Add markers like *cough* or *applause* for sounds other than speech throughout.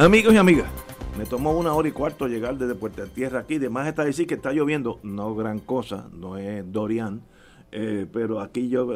Amigos y amigas, me tomó una hora y cuarto llegar desde Puerta Tierra aquí. Además está decir que está lloviendo, no gran cosa, no es Dorian, eh, pero aquí yo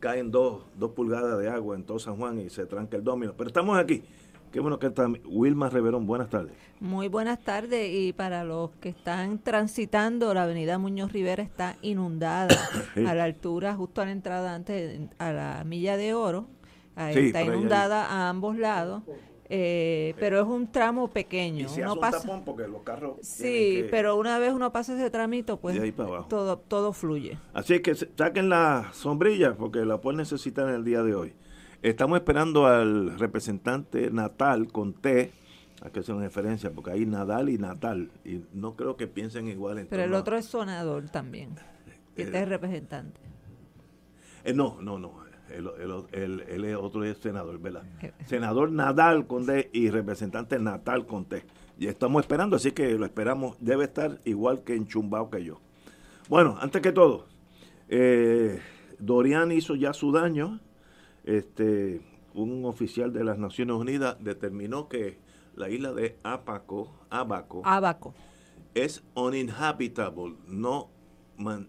caen dos, dos pulgadas de agua en todo San Juan y se tranca el domino. Pero estamos aquí. Qué bueno que está Wilma Reverón. Buenas tardes. Muy buenas tardes. Y para los que están transitando, la avenida Muñoz Rivera está inundada *coughs* a la altura, justo a la entrada antes, a la milla de oro. está inundada a ambos lados eh, pero es un tramo pequeño. Y uno pasa, un tapón porque los carros. Sí, pero una vez uno pasa ese tramito, pues todo, todo fluye. Así que saquen la sombrilla porque la pueden necesitar en el día de hoy. Estamos esperando al representante Natal con T, a que sea una referencia, porque hay Nadal y Natal, y no creo que piensen igual. En pero el otro es sonador también, que este es representante. Eh, no, no, no el, el, otro es senador, ¿verdad? Senador Nadal Conde y representante Natal Conté. Y estamos esperando, así que lo esperamos. Debe estar igual que en Chumbao que yo. Bueno, antes que todo, eh, Dorian hizo ya su daño. Este, un oficial de las Naciones Unidas determinó que la isla de Abaco, Abaco, Abaco. es uninhabitable, no,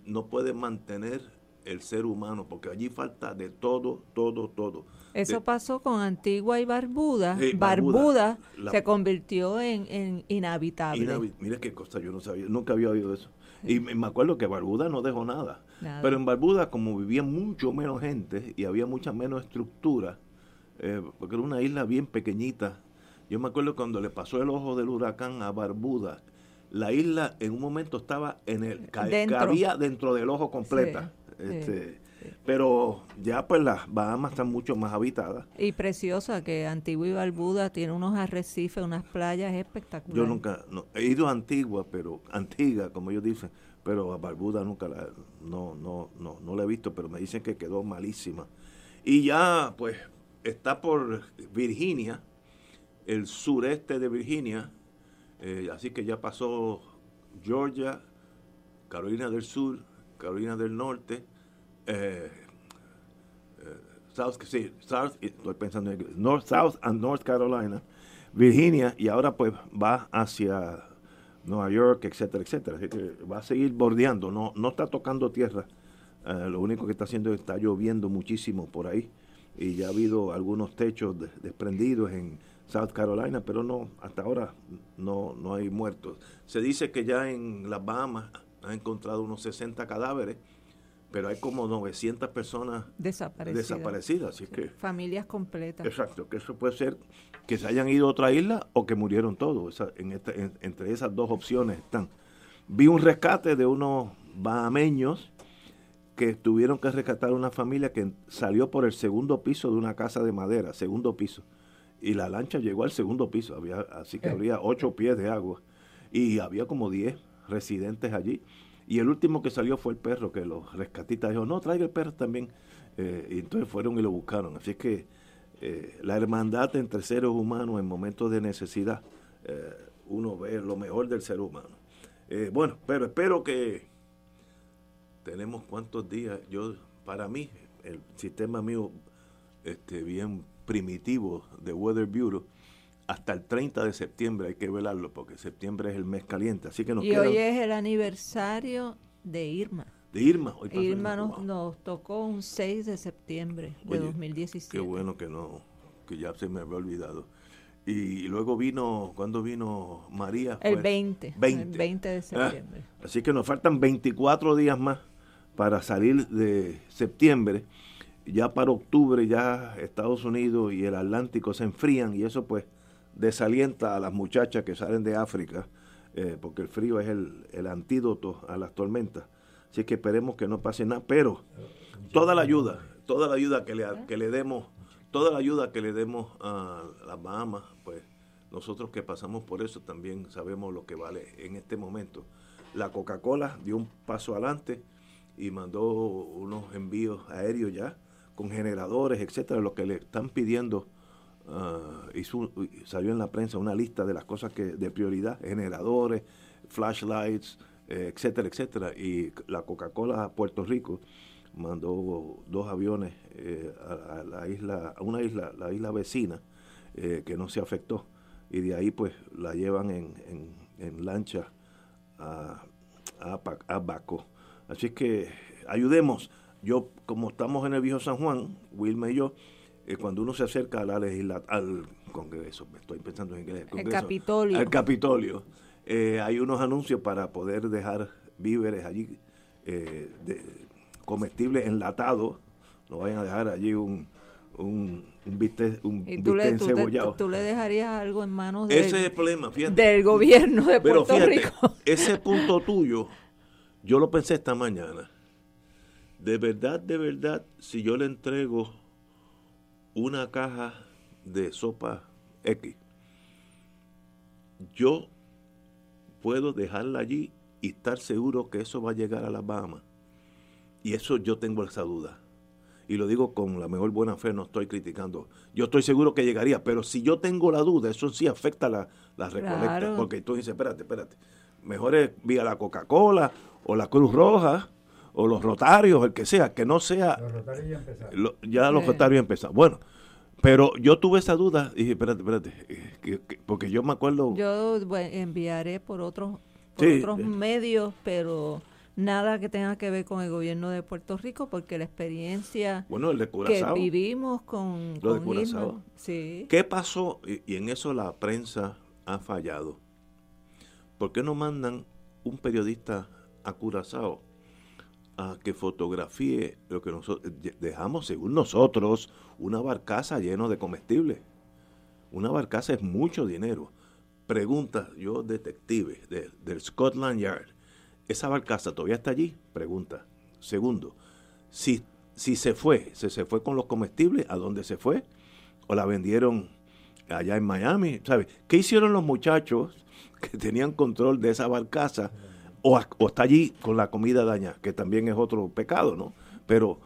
no puede mantener el ser humano, porque allí falta de todo, todo, todo. Eso pasó con Antigua y Barbuda. Barbuda, se convirtió en, inhabitable. mira qué cosa, yo no sabía, nunca había oído eso. Y me acuerdo que Barbuda no dejó nada. Pero en Barbuda, como vivía mucho menos gente y había mucha menos estructura, eh, porque era una isla bien pequeñita. Yo me acuerdo cuando le pasó el ojo del huracán a Barbuda, la isla en un momento estaba en el dentro. cabía dentro del ojo completa. Este, Pero ya pues las Bahamas están mucho más habitadas. Y preciosa, que Antigua y Barbuda tiene unos arrecifes, unas playas espectaculares. Yo nunca, he ido a Antigua, pero Antigua, como ellos dicen, pero a Barbuda nunca la, no, no, no, no la he visto, pero me dicen que quedó malísima. Y ya pues está por Virginia, el sureste de Virginia, eh, así que ya pasó Georgia, Carolina del Sur, Carolina del Norte, eh, eh, South, sí, South, estoy pensando en North, South and North Carolina, Virginia, y ahora pues va hacia Nueva York, etcétera, etcétera. Así que va a seguir bordeando, no, no está tocando tierra. Eh, lo único que está haciendo es está lloviendo muchísimo por ahí. Y ya ha habido algunos techos desprendidos en South Carolina, pero no, hasta ahora no, no hay muertos. Se dice que ya en las Bahamas han encontrado unos 60 cadáveres, pero hay como 900 personas desaparecidas. así que, Familias completas. Exacto, que eso puede ser que se hayan ido a otra isla o que murieron todos. en entre esas dos opciones están. Vi un rescate de unos bahameños que tuvieron que rescatar a una familia que salió por el segundo piso de una casa de madera, segundo piso. Y la lancha llegó al segundo piso, había, así que eh. había ocho pies de agua. Y había como diez residentes allí. Y el último que salió fue el perro, que los rescatistas dijo, no, traiga el perro también. Eh, y entonces fueron y lo buscaron. Así que eh, la hermandad entre seres humanos en momentos de necesidad, eh, uno ve lo mejor del ser humano. bueno, pero espero que tenemos cuántos días. Yo, para mí, el sistema mío, este, bien primitivo de Weather Bureau, hasta el 30 de septiembre hay que velarlo porque septiembre es el mes caliente. Así que nos y hoy es el aniversario de Irma. De Irma. Hoy Irma nos, tocó un 6 de septiembre de 2017. Qué bueno que no, que ya se me había olvidado. Y luego vino, ¿cuándo vino María? El 20, 20. El 20 de ah, septiembre. así que nos faltan 24 días más para salir de septiembre. Ya para octubre ya Estados Unidos y el Atlántico se enfrían y eso pues desalienta a las muchachas que salen de África, eh, porque el frío es el, antídoto a las tormentas. Así que esperemos que no pase nada, pero toda la ayuda, toda la ayuda que le, que le demos, toda la ayuda que le demos a las Bahamas, pues nosotros que pasamos por eso también sabemos lo que vale en este momento. La Coca-Cola dio un paso adelante y mandó unos envíos aéreos ya con generadores, etcétera, lo que le están pidiendo uh, salió en la prensa una lista de las cosas que de prioridad, generadores, flashlights, eh, etcétera, etcétera. Y la Coca-Cola a Puerto Rico mandó dos aviones eh, a, la isla, a una isla, la isla vecina, eh, que no se afectó. Y de ahí pues la llevan en, en, lancha a, a, a Baco. Así que ayudemos. Yo, como estamos en el viejo San Juan, Wilma y yo, eh, cuando uno se acerca a la al Congreso, estoy pensando en inglés, el Capitolio, al Capitolio eh, hay unos anuncios para poder dejar víveres allí, eh, de, comestibles enlatados, no vayan a dejar allí un, un, un bistec, un tú le, tú, le dejarías algo en manos del, problema, del gobierno de Puerto Rico. *laughs* Ese punto tuyo, yo lo pensé esta mañana. De verdad, de verdad, si yo le entrego una caja de sopa X, yo puedo dejarla allí y estar seguro que eso va a llegar a las Bahamas. Y eso yo tengo esa duda. Y lo digo con la mejor buena fe, no estoy criticando. Yo estoy seguro que llegaría, pero si yo tengo la duda, eso sí afecta la, la recolecta. Porque tú dices, espérate, espérate. Mejor es vía la Coca-Cola o la Cruz Roja o los rotarios, el que sea, que no sea... Los rotarios ya empezaron. ya los rotarios empezaron. Bueno, pero yo tuve esa duda y dije, espérate, espérate, eh, porque yo me acuerdo... Yo enviaré por otros, otros medios, pero nada que tenga que ver con el gobierno de Puerto Rico, porque la experiencia bueno, el de que vivimos con, Lo de sí. ¿Qué pasó? Y, y en eso la prensa ha fallado. ¿Por qué no mandan un periodista a Curazao a que fotografíe lo que nosotros dejamos, según nosotros, una barcaza lleno de comestibles. Una barcaza es mucho dinero. Pregunta, yo detective del Scotland Yard, ¿esa barcaza todavía está allí? Pregunta. Segundo, si, si se fue, ¿se, ¿se fue con los comestibles? ¿A dónde se fue? ¿O la vendieron allá en Miami? ¿Sabe? ¿Qué hicieron los muchachos *laughs* que tenían control de esa barcaza? O, está allí con la comida dañada, que también es otro pecado, ¿no? Pero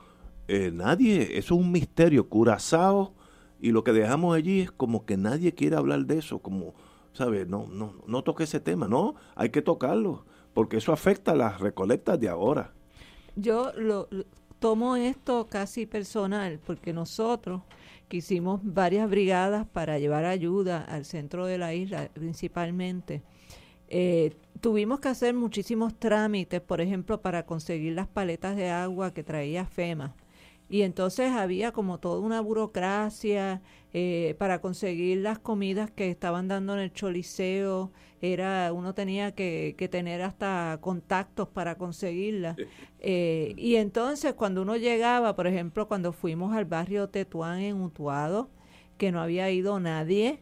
eh, nadie, eso es un misterio, curazao, y lo que dejamos allí es como que nadie quiere hablar de eso, como, ¿sabes? No, no, no toque ese tema, no, hay que tocarlo, porque eso afecta a las recolectas de ahora. Yo lo, tomo esto casi personal, porque nosotros que hicimos varias brigadas para llevar ayuda al centro de la isla principalmente, eh, tuvimos que hacer muchísimos trámites, por ejemplo, para conseguir las paletas de agua que traía FEMA. Y entonces había como toda una burocracia eh, para conseguir las comidas que estaban dando en el choliseo. Era, uno tenía que, tener hasta contactos para conseguirlas. Eh, y entonces cuando uno llegaba, por ejemplo, cuando fuimos al barrio Tetuán en Utuado, que no había ido nadie,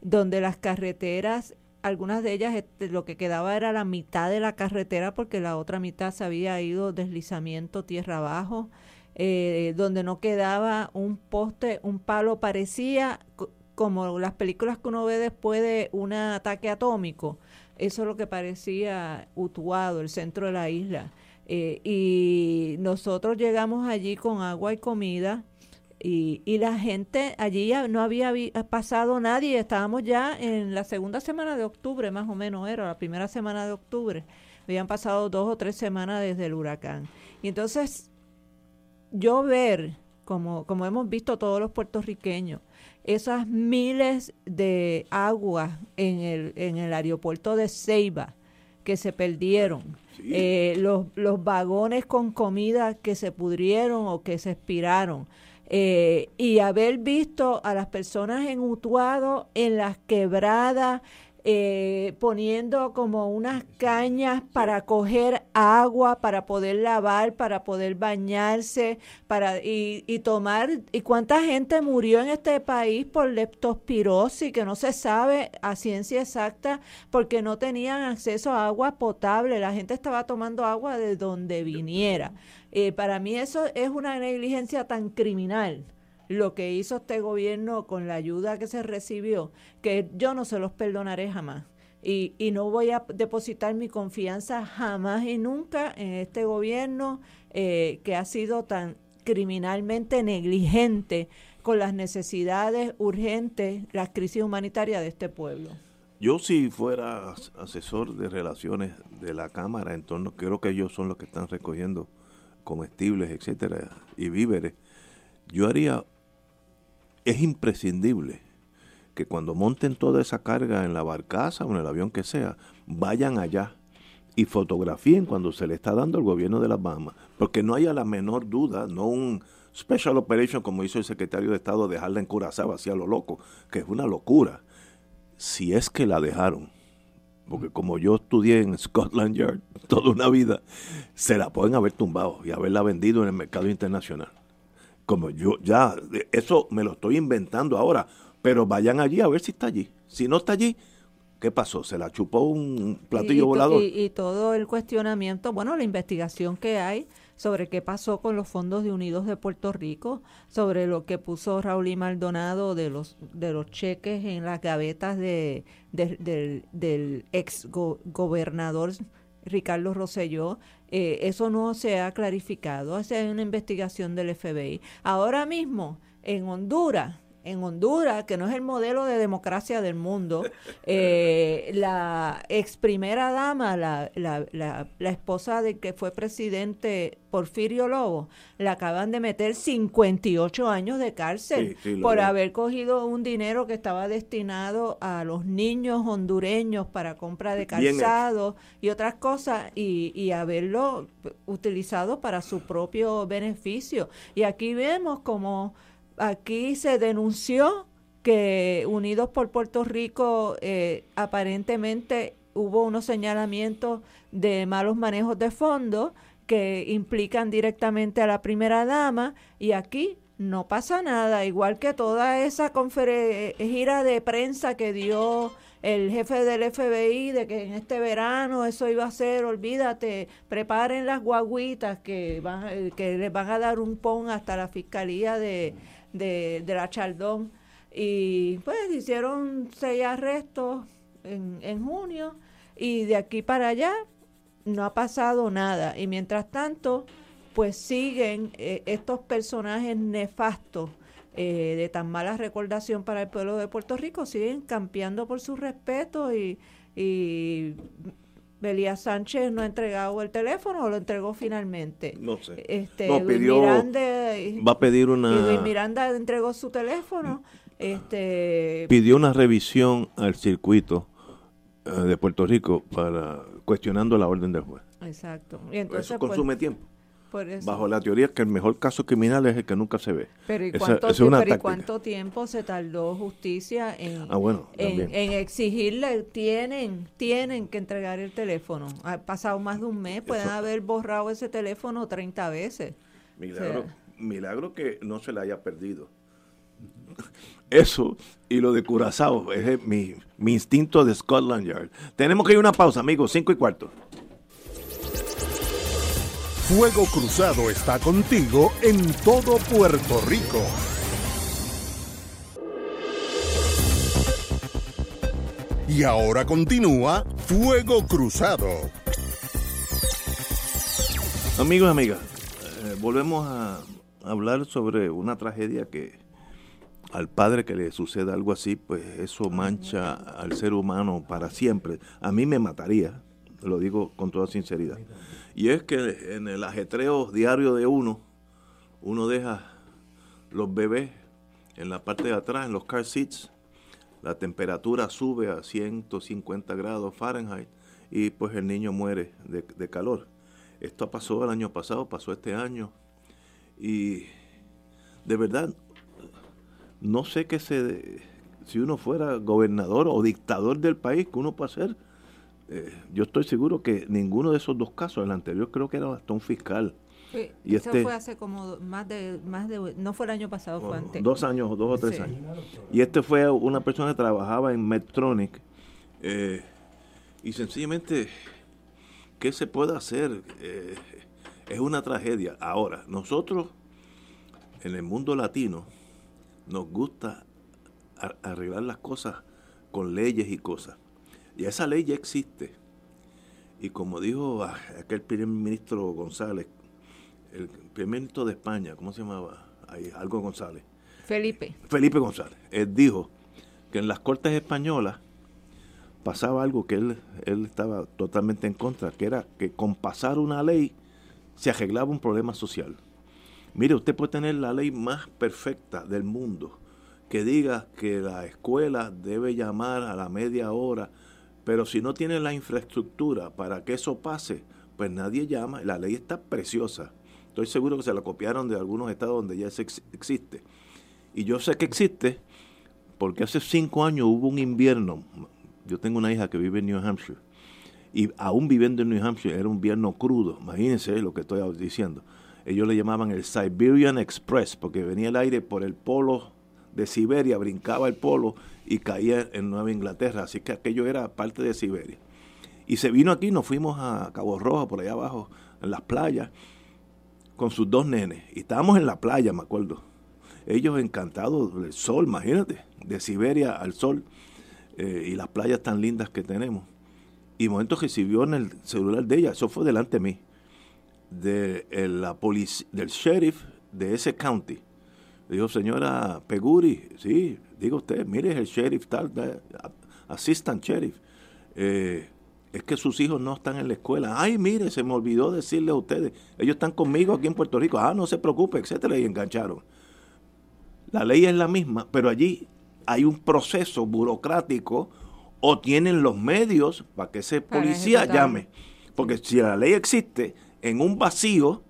donde las carreteras algunas de ellas este, lo que quedaba era la mitad de la carretera porque la otra mitad se había ido deslizamiento tierra abajo, eh, donde no quedaba un poste, un palo parecía como las películas que uno ve después de un ataque atómico. Eso es lo que parecía Utuado, el centro de la isla. Eh, y nosotros llegamos allí con agua y comida y, y la gente allí no había pasado nadie, estábamos ya en la segunda semana de octubre, más o menos era, la primera semana de octubre. Habían pasado dos o tres semanas desde el huracán. Y entonces yo ver como, como hemos visto todos los puertorriqueños, esas miles de aguas en el, en el aeropuerto de Ceiba que se perdieron, eh, los, los vagones con comida que se pudrieron o que se expiraron, eh, y haber visto a las personas en Utuado, en las quebradas, eh, poniendo como unas cañas para coger agua, para poder lavar, para poder bañarse, para y, tomar. ¿Y cuánta gente murió en este país por leptospirosis que no se sabe a ciencia exacta porque no tenían acceso a agua potable? La gente estaba tomando agua de donde viniera. Eh, para mí eso es una negligencia tan criminal lo que hizo este gobierno con la ayuda que se recibió, que yo no se los perdonaré jamás. Y, y no voy a depositar mi confianza jamás y nunca en este gobierno eh, que ha sido tan criminalmente negligente con las necesidades urgentes, las crisis humanitarias de este pueblo. Yo si fuera asesor de relaciones de la Cámara, en torno, creo que ellos son los que están recogiendo comestibles, etcétera, y víveres, yo haría es imprescindible que cuando monten toda esa carga en la barcaza o en el avión que sea, vayan allá y fotografíen cuando se le está dando al gobierno de las Bahamas, porque no haya la menor duda, no un special operation como hizo el secretario de Estado dejarla en Curazao hacia lo loco, que es una locura, si es que la dejaron, porque como yo estudié en Scotland Yard toda una vida, se la pueden haber tumbado y haberla vendido en el mercado internacional como yo ya, eso me lo estoy inventando ahora, pero vayan allí a ver si está allí. Si no está allí, ¿qué pasó? ¿Se la chupó un platillo volador? Y, todo el cuestionamiento, bueno, la investigación que hay sobre qué pasó con los fondos de Unidos de Puerto Rico, sobre lo que puso Raúl y Maldonado de los de los cheques en las gavetas de, del, del ex gobernador Ricardo Rosselló, eh, eso no se ha clarificado, hace una investigación del FBI. Ahora mismo, en Honduras, en Honduras, que no es el modelo de democracia del mundo, eh, la ex primera dama, la, la, la, esposa de que fue presidente Porfirio Lobo, le acaban de meter 58 años de cárcel por haber cogido un dinero que estaba destinado a los niños hondureños para compra de calzado y otras cosas y, y haberlo utilizado para su propio beneficio. Y aquí vemos como aquí se denunció que Unidos por Puerto Rico eh, aparentemente hubo unos señalamientos de malos manejos de fondos que implican directamente a la primera dama y aquí no pasa nada, igual que toda esa eh, gira de prensa que dio el jefe del FBI de que en este verano eso iba a ser, olvídate, preparen las guaguitas que, van, eh, que les van a dar un pon hasta la fiscalía de, de, la Chaldón. Y pues hicieron seis arrestos en, en junio y de aquí para allá no ha pasado nada. Y mientras tanto, pues siguen eh, estos personajes nefastos eh, de tan mala recordación para el pueblo de Puerto Rico, siguen campeando por su respeto y, y Belía Sánchez no ha entregado el teléfono o lo entregó finalmente. No sé. Este, no, pidió, Miranda, va a pedir una. Y Miranda entregó su teléfono. Este, pidió una revisión al circuito eh, de Puerto Rico para cuestionando la orden del juez. Exacto. Y entonces, Eso consume pues, tiempo. Bajo la teoría que el mejor caso criminal es el que nunca se ve. Pero ¿y cuánto, tiempo se tardó justicia en, ah, en, exigirle? Tienen, tienen que entregar el teléfono. Ha pasado más de un mes, pueden haber borrado ese teléfono 30 veces. Milagro, milagro que no se le haya perdido. *laughs* Eso y lo de Curazao es mi, mi instinto de Scotland Yard. Tenemos que ir a una pausa, amigos, cinco y cuarto. Fuego Cruzado está contigo en todo Puerto Rico. Y ahora continúa Fuego Cruzado. Amigos y amigas, eh, volvemos a hablar sobre una tragedia que al padre que le suceda algo así, pues eso mancha al ser humano para siempre. A mí me mataría, lo digo con toda sinceridad. Y es que en el ajetreo diario de uno, uno deja los bebés en la parte de atrás, en los car seats, la temperatura sube a 150 grados Fahrenheit y pues el niño muere de, de calor. Esto pasó el año pasado, pasó este año y de verdad no sé qué se si uno fuera gobernador o dictador del país, ¿qué uno puede hacer? Eh, yo estoy seguro que ninguno de esos dos casos, el anterior creo que era hasta un fiscal. y eso este, fue hace como más de, más de, no fue el año pasado, fue antes. Dos años, dos o tres años. Y este fue una persona que trabajaba en Medtronic. Eh, y sencillamente, ¿qué se puede hacer? Eh, es una tragedia. Ahora, nosotros, en el mundo latino, nos gusta arreglar las cosas con leyes y cosas. Y esa ley ya existe. Y como dijo aquel primer ministro González, el primer ministro de España, ¿cómo se llamaba? algo González. Felipe. Felipe González. Él dijo que en las cortes españolas pasaba algo que él, él estaba totalmente en contra, que era que con pasar una ley se arreglaba un problema social. Mire, usted puede tener la ley más perfecta del mundo, que diga que la escuela debe llamar a la media hora, pero si no tiene la infraestructura para que eso pase, pues nadie llama. La ley está preciosa. Estoy seguro que se la copiaron de algunos estados donde ya existe. Y yo sé que existe porque hace cinco años hubo un invierno. Yo tengo una hija que vive en New Hampshire. Y aún viviendo en New Hampshire era un invierno crudo. Imagínense lo que estoy diciendo ellos le llamaban el Siberian Express, porque venía el aire por el polo de Siberia, brincaba el polo y caía en Nueva Inglaterra, así que aquello era parte de Siberia. Y se vino aquí, nos fuimos a Cabo Rojo, por allá abajo, en las playas, con sus dos nenes. Y estábamos en la playa, me acuerdo. Ellos encantados del sol, imagínate, de Siberia al sol, eh, y las playas tan lindas que tenemos. Y momento recibió en el celular de ella, eso fue delante de mí de la del sheriff de ese county. Dijo, señora Peguri, sí, diga usted, mire el sheriff tal, assistant sheriff. Eh, es que sus hijos no están en la escuela. Ay, mire, se me olvidó decirle a ustedes. Ellos están conmigo aquí en Puerto Rico. Ah, no se preocupe, etcétera, y engancharon. La ley es la misma, pero allí hay un proceso burocrático o tienen los medios para que ese policía llame. Porque si la ley existe, en un vacío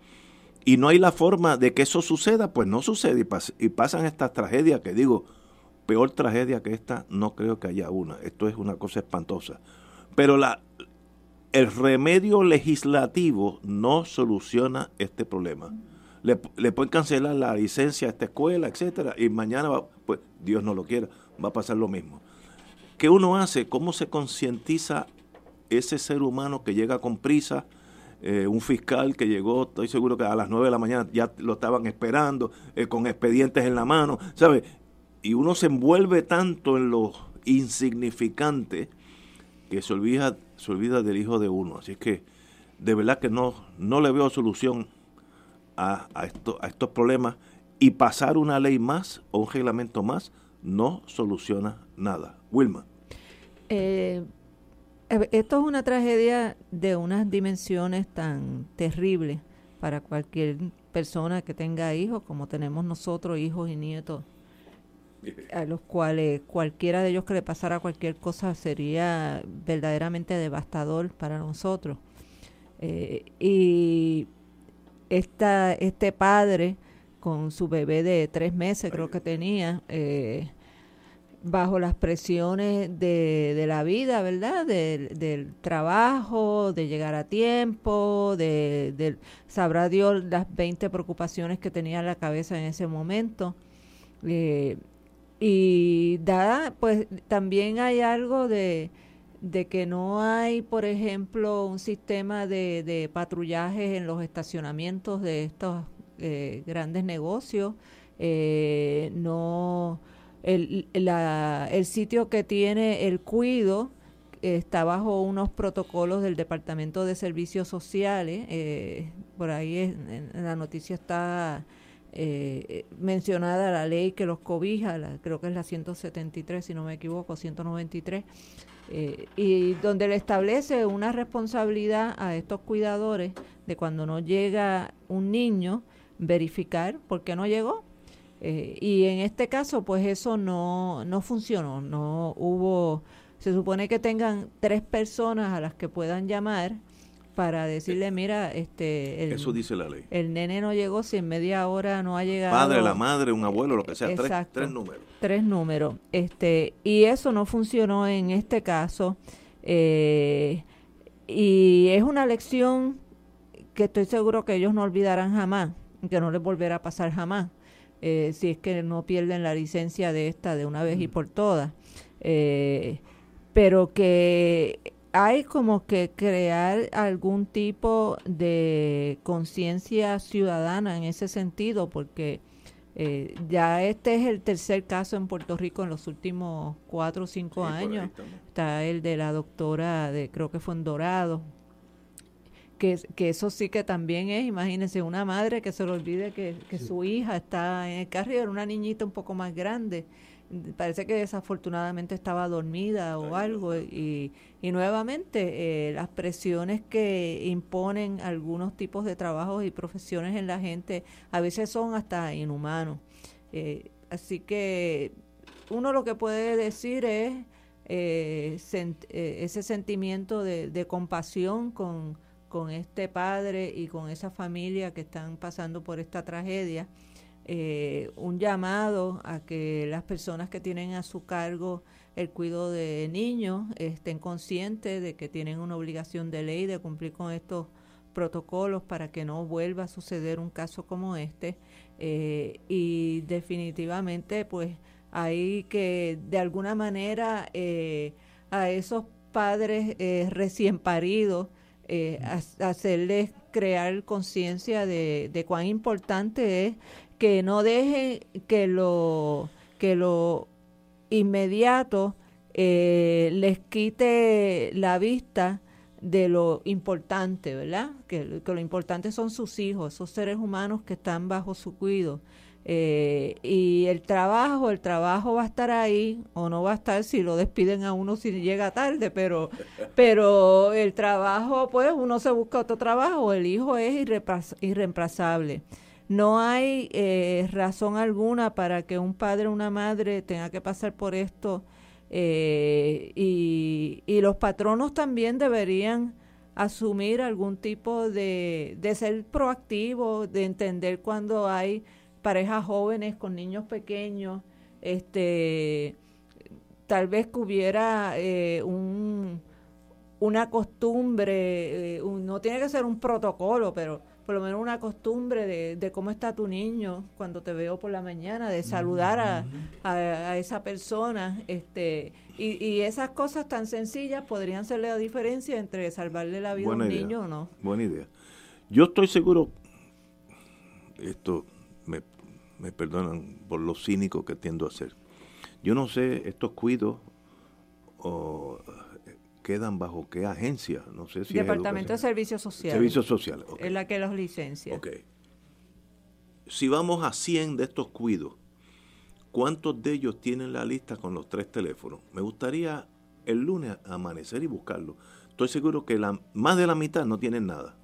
y no hay la forma de que eso suceda, pues no sucede y, pasan estas tragedias que digo, peor tragedia que esta no creo que haya una. Esto es una cosa espantosa. Pero la, el remedio legislativo no soluciona este problema. Le, le, pueden cancelar la licencia a esta escuela, etcétera, y mañana, va, pues Dios no lo quiera, va a pasar lo mismo. ¿Qué uno hace? ¿Cómo se concientiza ese ser humano que llega con prisa? Eh, un fiscal que llegó, estoy seguro que a las 9 de la mañana ya lo estaban esperando, eh, con expedientes en la mano, ¿sabe? Y uno se envuelve tanto en lo insignificante que se olvida, se olvida del hijo de uno. Así que de verdad que no, no le veo solución a, a, esto, a estos problemas y pasar una ley más o un reglamento más no soluciona nada. Wilma. Eh, esto es una tragedia de unas dimensiones tan terribles para cualquier persona que tenga hijos, como tenemos nosotros, hijos y nietos, a los cuales cualquiera de ellos que le pasara cualquier cosa sería verdaderamente devastador para nosotros. Eh, y esta, este padre con su bebé de tres meses, creo que tenía, eh, bajo las presiones de, de la vida, ¿verdad? Del, trabajo, de llegar a tiempo, de, sabrá Dios las 20 preocupaciones que tenía en la cabeza en ese momento. Eh, y dada, pues también hay algo de, de que no hay, por ejemplo, un sistema de, de patrullajes en los estacionamientos de estos eh, grandes negocios. Eh, no el, la, el sitio que tiene el cuido está bajo unos protocolos del Departamento de Servicios Sociales. Eh, por ahí en, la noticia está eh, mencionada la ley que los cobija, creo que es la 173, si no me equivoco, 193, eh, y donde le establece una responsabilidad a estos cuidadores de cuando no llega un niño, verificar por qué no llegó Eh, y en este caso, pues eso no, no funcionó, no hubo, se supone que tengan tres personas a las que puedan llamar para decirle, mira, este... El, Eso dice la ley. El nene no llegó, si en media hora no ha llegado... Padre, la madre, un abuelo, lo que sea, tres, números. Tres números. Este, y eso no funcionó en este caso. Eh, y es una lección que estoy seguro que ellos no olvidarán jamás, que no les volverá a pasar jamás, eh, si es que no pierden la licencia de esta de una vez y por todas. Eh, pero que hay como que crear algún tipo de conciencia ciudadana en ese sentido, porque eh, ya este es el tercer caso en Puerto Rico en los últimos cuatro o cinco años. Está el de la doctora, de creo que fue en Dorado, que, que eso sí que también es, imagínense, una madre que se le olvide que, que su hija está en el carro y era una niñita un poco más grande parece que desafortunadamente estaba dormida o algo y, y nuevamente eh, las presiones que imponen algunos tipos de trabajos y profesiones en la gente a veces son hasta inhumanos. Eh, así que uno lo que puede decir es eh, ese sentimiento de, de compasión con, con este padre y con esa familia que están pasando por esta tragedia eh, un llamado a que las personas que tienen a su cargo el cuidado de niños estén conscientes de que tienen una obligación de ley de cumplir con estos protocolos para que no vuelva a suceder un caso como este eh, y definitivamente pues hay que de alguna manera eh, a esos padres eh, recién paridos hacerles crear conciencia de, cuán importante es que no dejen que lo, que lo inmediato eh, les quite la vista de lo importante, ¿verdad? Que, lo importante son sus hijos, esos seres humanos que están bajo su cuidado. Eh, y el trabajo, el trabajo va a estar ahí o no va a estar si lo despiden a uno si llega tarde, pero, *laughs* pero el trabajo, pues uno se busca otro trabajo, el hijo es irreemplazable. No hay eh, razón alguna para que un padre o una madre tenga que pasar por esto eh, y, los patronos también deberían asumir algún tipo de, de ser proactivo, de entender cuando hay parejas jóvenes con niños pequeños, este, tal vez que hubiera eh, un, una costumbre, no tiene que ser un protocolo, pero por lo menos una costumbre de, cómo está tu niño cuando te veo por la mañana, de saludar a, a, esa persona. este y, y, esas cosas tan sencillas podrían ser la diferencia entre salvarle la vida a un niño o no. Buena idea. Yo estoy seguro, esto me perdonan por lo cínico que tiendo a ser. Yo no sé, estos cuidos o quedan bajo qué agencia, no sé si Departamento de Servicios Sociales. Servicios Sociales, Es la que los licencia. Ok. Si vamos a 100 de estos cuidos, ¿cuántos de ellos tienen la lista con los tres teléfonos? Me gustaría el lunes amanecer y buscarlo. Estoy seguro que la, más de la mitad no tienen nada.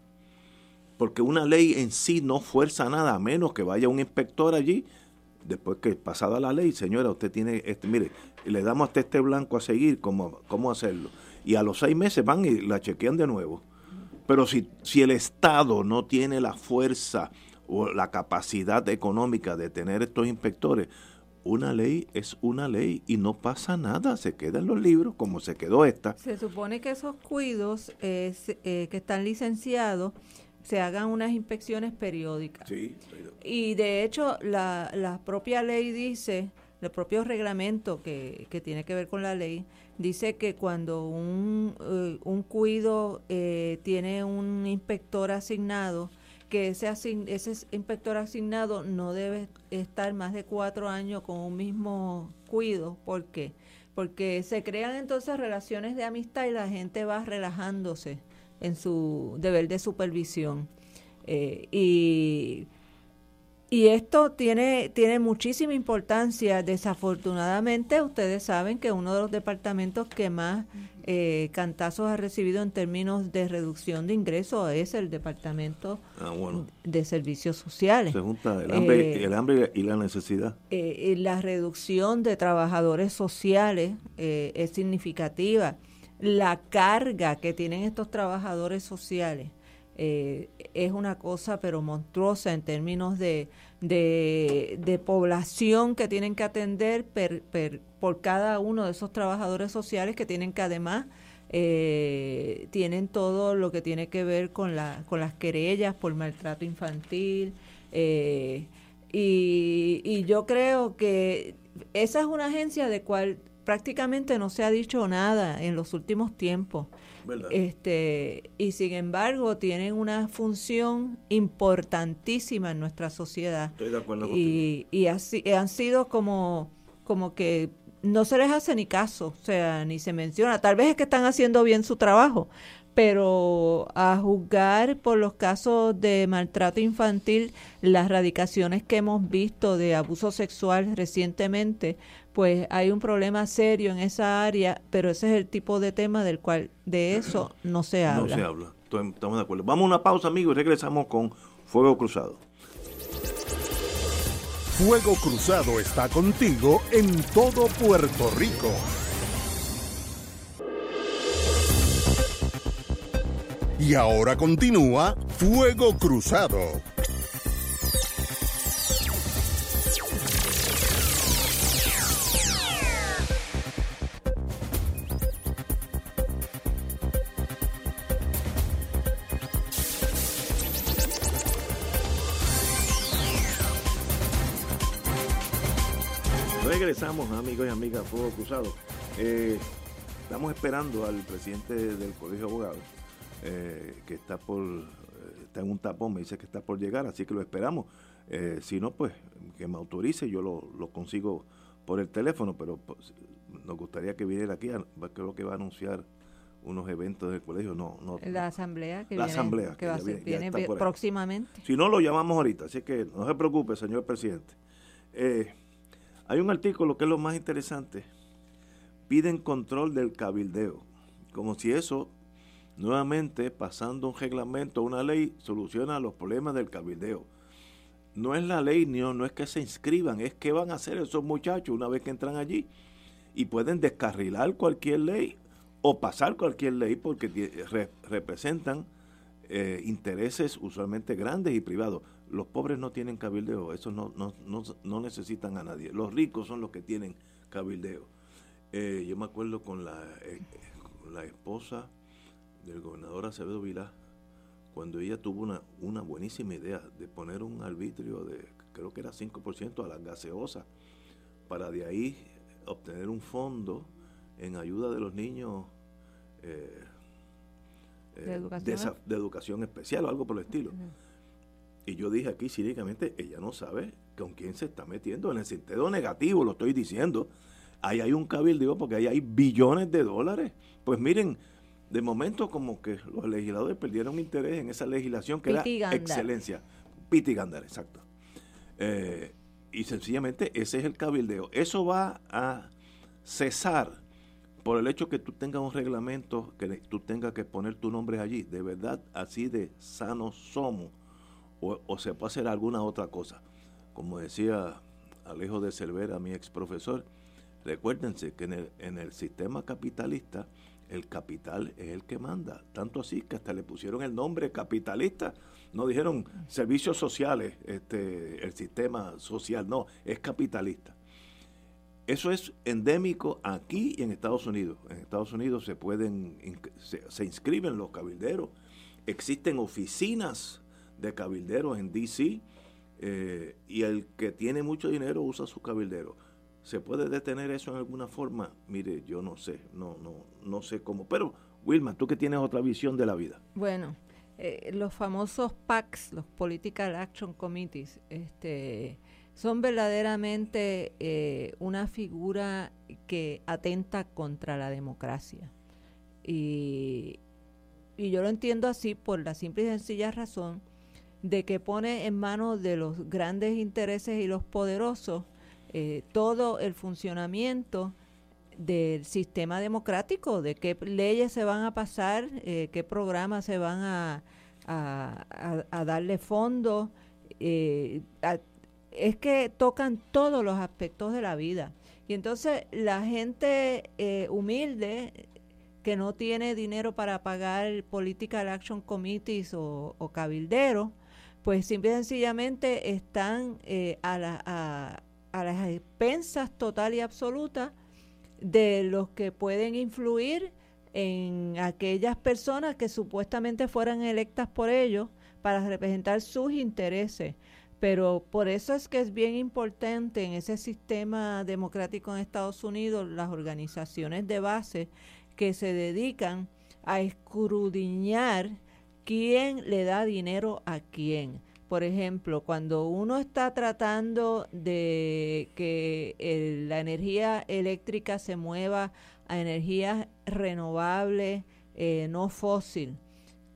Porque una ley en sí no fuerza nada, a menos que vaya un inspector allí, después que pasada la ley, señora, usted tiene, este, mire, le damos hasta este blanco a seguir, ¿cómo, cómo hacerlo? y a los seis meses van y la chequean de nuevo. Pero si, si el Estado no tiene la fuerza o la capacidad económica de tener estos inspectores, una ley es una ley y no pasa nada, se queda en los libros como se quedó esta. Se supone que esos cuidos eh, que están licenciados se hagan unas inspecciones periódicas. Sí, y de hecho la, la propia ley dice, el propio reglamento que, que tiene que ver con la ley, dice que cuando un, eh, un cuido eh, tiene un inspector asignado, que ese, ese inspector asignado no debe estar más de cuatro años con un mismo cuido. ¿Por qué? Porque se crean entonces relaciones de amistad y la gente va relajándose en su deber de supervisión. Eh, y y esto tiene, tiene muchísima importancia. Desafortunadamente, ustedes saben que uno de los departamentos que más eh, cantazos ha recibido en términos de reducción de ingresos es el Departamento ah, de Servicios Sociales. Se junta el hambre, eh, el hambre y la necesidad. Eh, la reducción de trabajadores sociales es significativa. La carga que tienen estos trabajadores sociales eh, es una cosa pero monstruosa en términos de, de, población que tienen que atender por cada uno de esos trabajadores sociales que tienen que además eh, tienen todo lo que tiene que ver con, la, con las querellas por maltrato infantil eh, y, y yo creo que esa es una agencia de cual prácticamente no se ha dicho nada en los últimos tiempos. Este, y sin embargo tienen una función importantísima en nuestra sociedad. Estoy de acuerdo y, y así, han sido como, como que no se les hace ni caso, o sea, ni se menciona. Tal vez es que están haciendo bien su trabajo, pero a juzgar por los casos de maltrato infantil, las radicaciones que hemos visto de abuso sexual recientemente, pues hay un problema serio en esa área, pero ese es el tipo de tema del cual de *clears throat* eso no se habla. No se habla, estamos de acuerdo. Vamos a una pausa, amigos, y regresamos con Fuego Cruzado. Fuego Cruzado está contigo en todo Puerto Rico. Y ahora continúa Fuego Cruzado. Regresamos, amigos y amigas, Fuego Cruzado. Eh, estamos esperando al presidente del Colegio de Abogados, eh, que está por eh, está en un tapón, me dice que está por llegar, así que lo esperamos. si no, pues que me autorice, yo lo, consigo por el teléfono, pero pues, nos gustaría que viniera aquí, creo que va a anunciar unos eventos del colegio, no, no la asamblea que la viene, asamblea que, va a ser, viene próximamente. Si no lo llamamos ahorita, así que no se preocupe, señor presidente. Eh, hay un artículo que es lo más interesante. Piden control del cabildeo. Como si eso, nuevamente, pasando un reglamento, una ley, soluciona los problemas del cabildeo. No es la ley, no, no es que se inscriban, es que van a hacer esos muchachos una vez que entran allí. Y pueden descarrilar cualquier ley o pasar cualquier ley porque representan eh, intereses usualmente grandes y privados. Los pobres no tienen cabildeo, esos no, no, no, necesitan a nadie. Los ricos son los que tienen cabildeo. Eh, yo me acuerdo con la, eh, la esposa del gobernador Acevedo Vilá, cuando ella tuvo una, una buenísima idea de poner un arbitrio de, creo que era 5% a las gaseosas, para de ahí obtener un fondo en ayuda de los niños eh, ¿De, educación? especial o algo por el estilo. Y yo dije aquí cínicamente, ella no sabe con quién se está metiendo. En el sentido negativo lo estoy diciendo. Ahí hay un cabildeo porque ahí hay billones de dólares. Pues miren, de momento como que los legisladores perdieron interés en esa legislación que era excelencia. Piti Gandar, exacto. Eh, y sencillamente ese es el cabildeo. Eso va a cesar por el hecho que tú tengas un reglamento, que tú tengas que poner tu nombre allí. De verdad, así de sanos somos o, se puede hacer alguna otra cosa. Como decía Alejo de Cervera, mi ex profesor, recuérdense que en el, en el sistema capitalista el capital es el que manda. Tanto así que hasta le pusieron el nombre capitalista. No dijeron servicios sociales, este, el sistema social, no, es capitalista. Eso es endémico aquí y en Estados Unidos. En Estados Unidos se pueden, se, inscriben los cabilderos, existen oficinas de cabilderos en DC eh, y el que tiene mucho dinero usa su cabildero. ¿Se puede detener eso en alguna forma? Mire, yo no sé, no, no, no sé cómo. Pero, Wilma, tú que tienes otra visión de la vida. Bueno, eh, los famosos PACs, los Political Action Committees, este, son verdaderamente eh, una figura que atenta contra la democracia. Y, y yo lo entiendo así por la simple y sencilla razón de que pone en manos de los grandes intereses y los poderosos eh, todo el funcionamiento del sistema democrático, de qué leyes se van a pasar, eh, qué programas se van a, darle fondo. Eh, es que tocan todos los aspectos de la vida. Y entonces la gente humilde que no tiene dinero para pagar political action committees o, o cabilderos, pues simple y sencillamente están eh, a, a, a, las expensas total y absoluta de los que pueden influir en aquellas personas que supuestamente fueran electas por ellos para representar sus intereses. Pero por eso es que es bien importante en ese sistema democrático en Estados Unidos las organizaciones de base que se dedican a escrudiñar quién le da dinero a quién. Por ejemplo, cuando uno está tratando de que la energía eléctrica se mueva a energías renovables, eh, no fósil,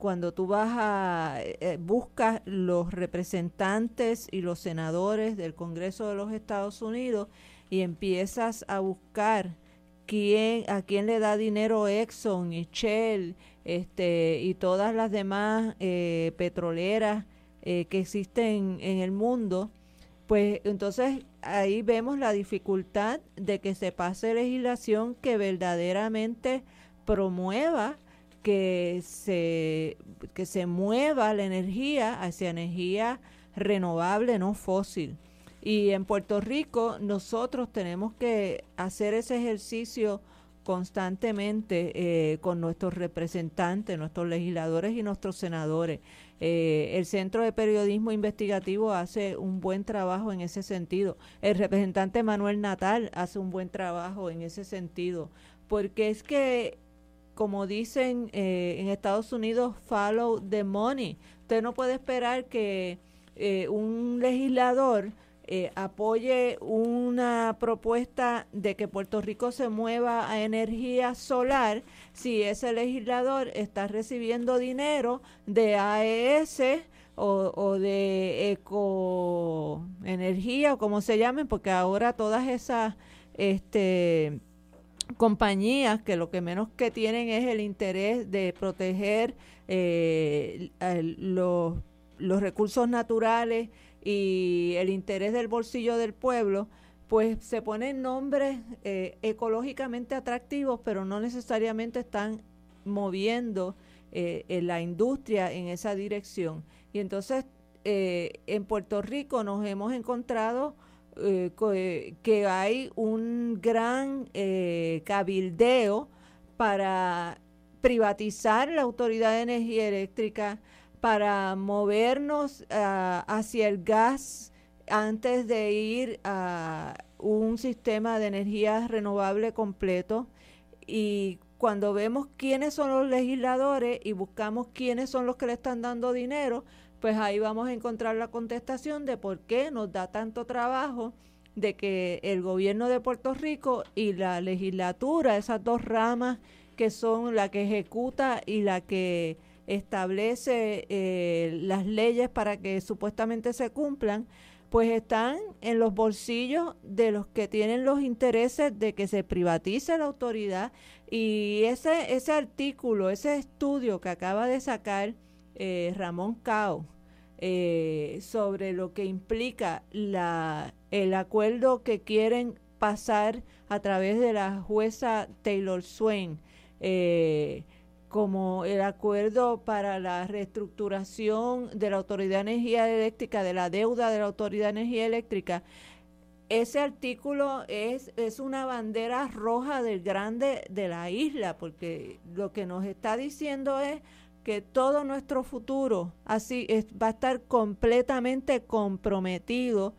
cuando tú vas a eh, eh, buscas los representantes y los senadores del Congreso de los Estados Unidos y empiezas a buscar quién a quién le da dinero Exxon y Shell este, y todas las demás eh, petroleras eh, que existen en el mundo, pues entonces ahí vemos la dificultad de que se pase legislación que verdaderamente promueva que se, que se mueva la energía hacia energía renovable, no fósil. Y en Puerto Rico nosotros tenemos que hacer ese ejercicio constantemente eh, con nuestros representantes, nuestros legisladores y nuestros senadores. Eh, el Centro de Periodismo Investigativo hace un buen trabajo en ese sentido. El representante Manuel Natal hace un buen trabajo en ese sentido, porque es que, como dicen eh, en Estados Unidos, follow the money. Usted no puede esperar que un legislador eh, apoye una propuesta de que Puerto Rico se mueva a energía solar si ese legislador está recibiendo dinero de AES o, de ecoenergía o como se llamen, porque ahora todas esas este, compañías que lo que menos que tienen es el interés de proteger eh, los, los recursos naturales y el interés del bolsillo del pueblo, pues se ponen nombres eh, ecológicamente atractivos, pero no necesariamente están moviendo eh, la industria en esa dirección. Y entonces eh, en Puerto Rico nos hemos encontrado que hay un gran cabildeo para privatizar la Autoridad de Energía Eléctrica, para movernos ah, hacia el gas antes de ir a un sistema de energía renovable completo. Y cuando vemos quiénes son los legisladores y buscamos quiénes son los que le están dando dinero, pues ahí vamos a encontrar la contestación de por qué nos da tanto trabajo de que el gobierno de Puerto Rico y la legislatura, esas dos ramas que son la que ejecuta y la que establece eh, las leyes para que supuestamente se cumplan, pues están en los bolsillos de los que tienen los intereses de que se privatice la autoridad. Y ese, ese artículo, ese estudio que acaba de sacar eh, Ramón Cao eh, sobre lo que implica la, el acuerdo que quieren pasar a través de la jueza Taylor Swain, como el acuerdo para la reestructuración de la Autoridad de Energía Eléctrica, de la deuda de la Autoridad de Energía Eléctrica, ese artículo es, es una bandera roja del grande de la isla, porque lo que nos está diciendo es que todo nuestro futuro así va a estar completamente comprometido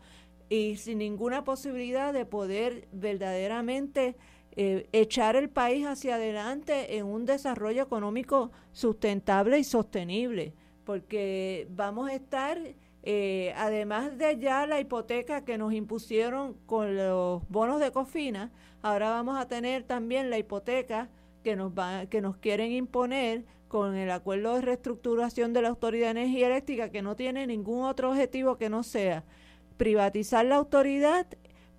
y sin ninguna posibilidad de poder verdaderamente eh, echar el país hacia adelante en un desarrollo económico sustentable y sostenible, porque vamos a estar, eh, además de ya la hipoteca que nos impusieron con los bonos de cofina, ahora vamos a tener también la hipoteca que nos, va, que nos quieren imponer con el acuerdo de reestructuración de la Autoridad de Energía Eléctrica que no tiene ningún otro objetivo que no sea privatizar la autoridad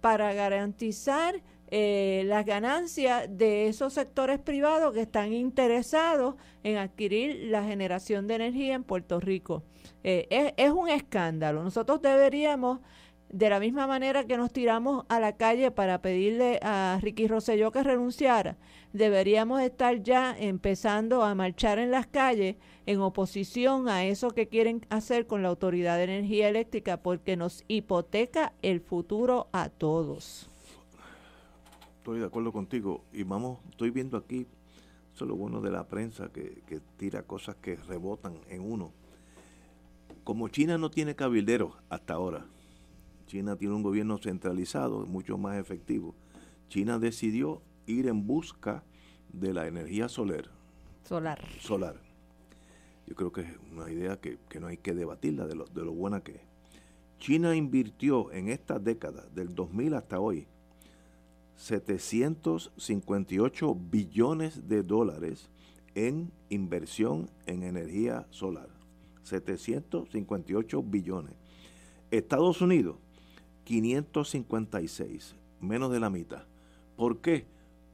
para garantizar eh, las ganancias de esos sectores privados que están interesados en adquirir la generación de energía en Puerto Rico. Eh, es, es un escándalo. Nosotros deberíamos de la misma manera que nos tiramos a la calle para pedirle a Ricky Rosselló que renunciara, deberíamos estar ya empezando a marchar en las calles en oposición a eso que quieren hacer con la Autoridad de Energía Eléctrica porque nos hipoteca el futuro a todos estoy de acuerdo contigo. Y vamos, estoy viendo aquí, eso es lo bueno de la prensa, que, tira cosas que rebotan en uno. Como China no tiene cabilderos hasta ahora, China tiene un gobierno centralizado, mucho más efectivo. China decidió ir en busca de la energía solar. Solar. Solar. Yo creo que es una idea que, no hay que debatirla de lo, de lo buena que es. China invirtió en esta década, del 2000 hasta hoy, 758 billones de dólares en inversión en energía solar. 758 billones. Estados Unidos, 556, menos de la mitad. ¿Por qué?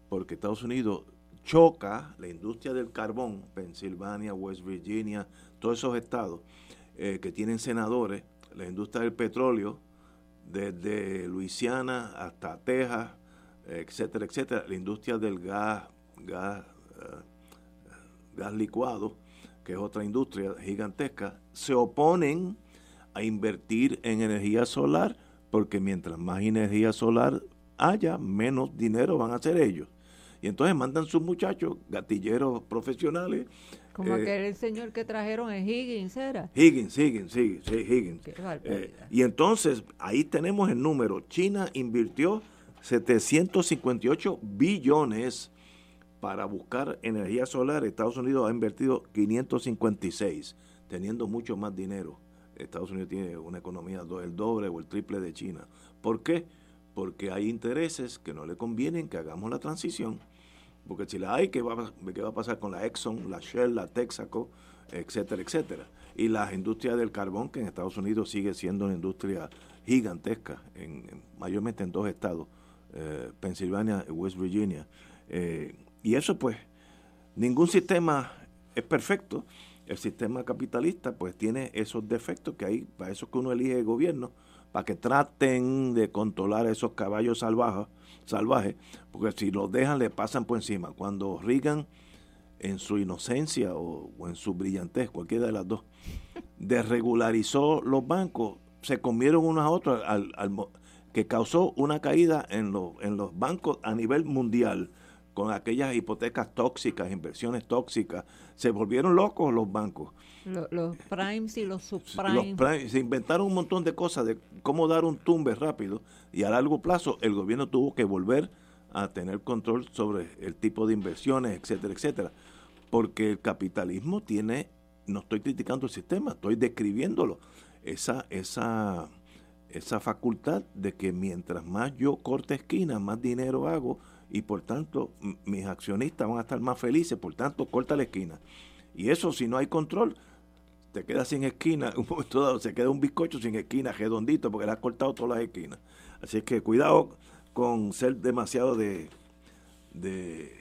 Porque Estados Unidos choca la industria del carbón, Pensilvania, West Virginia, todos esos estados eh, que tienen senadores, la industria del petróleo, desde Luisiana hasta Texas, etcétera, etcétera, la industria del gas, gas, eh, gas licuado, que es otra industria gigantesca, se oponen a invertir en energía solar porque mientras más energía solar haya, menos dinero van a hacer ellos. Y entonces mandan sus muchachos, gatilleros profesionales. Como eh, aquel señor que trajeron en Higgins, ¿era? Higgins, Higgins, sí, sí Higgins. Eh, y entonces ahí tenemos el número. China invirtió 758 billones para buscar energía solar. Estados Unidos ha invertido 556, teniendo mucho más dinero. Estados Unidos tiene una economía el doble o el triple de China. ¿Por qué? Porque hay intereses que no le convienen que hagamos la transición. Porque si la hay, ¿qué va, va a pasar con la Exxon, la Shell, la Texaco, etcétera, etcétera? Y la industria del carbón, que en Estados Unidos sigue siendo una industria gigantesca, en mayormente en dos estados eh, Pensilvania West Virginia. Eh, y eso pues, ningún sistema es perfecto. El sistema capitalista pues tiene esos defectos que hay, para eso que uno elige el gobierno, para que traten de controlar esos caballos salvajes, salvajes, porque si los dejan le pasan por encima. Cuando Reagan, en su inocencia o, en su brillantez, cualquiera de las dos, desregularizó los bancos, se comieron unos a otros al, al, que causó una caída en, en los bancos a nivel mundial con aquellas hipotecas tóxicas, inversiones tóxicas. Se volvieron locos los bancos. Los, primes y los subprimes. se inventaron un montón de cosas de cómo dar un tumbe rápido y a largo plazo el gobierno tuvo que volver a tener control sobre el tipo de inversiones, etcétera, etcétera. Porque el capitalismo tiene, no estoy criticando el sistema, estoy describiéndolo. Esa, esa esa facultad de que mientras más yo corte esquina, más dinero hago y por tanto mis accionistas van a estar más felices, por tanto corta la esquina. Y eso si no hay control, te quedas sin esquina, *laughs* un momento dado se queda un bizcocho sin esquina, redondito, porque le has cortado todas las esquinas. Así que cuidado con ser demasiado de, de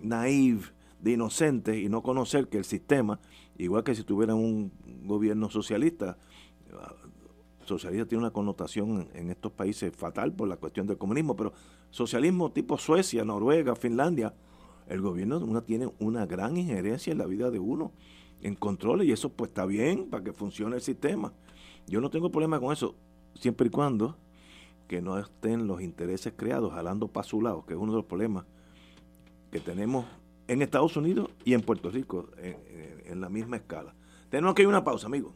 naive, de inocente y no conocer que el sistema, igual que si tuvieran un gobierno socialista, socialista tiene una connotación en, estos países fatal por la cuestión del comunismo, pero socialismo tipo Suecia, Noruega, Finlandia, el gobierno una, tiene una gran injerencia en la vida de uno, en control, y eso pues está bien para que funcione el sistema. Yo no tengo problema con eso, siempre y cuando que no estén los intereses creados jalando para su lado, que es uno de los problemas que tenemos en Estados Unidos y en Puerto Rico en, en la misma escala. Tenemos que ir a una pausa, amigos.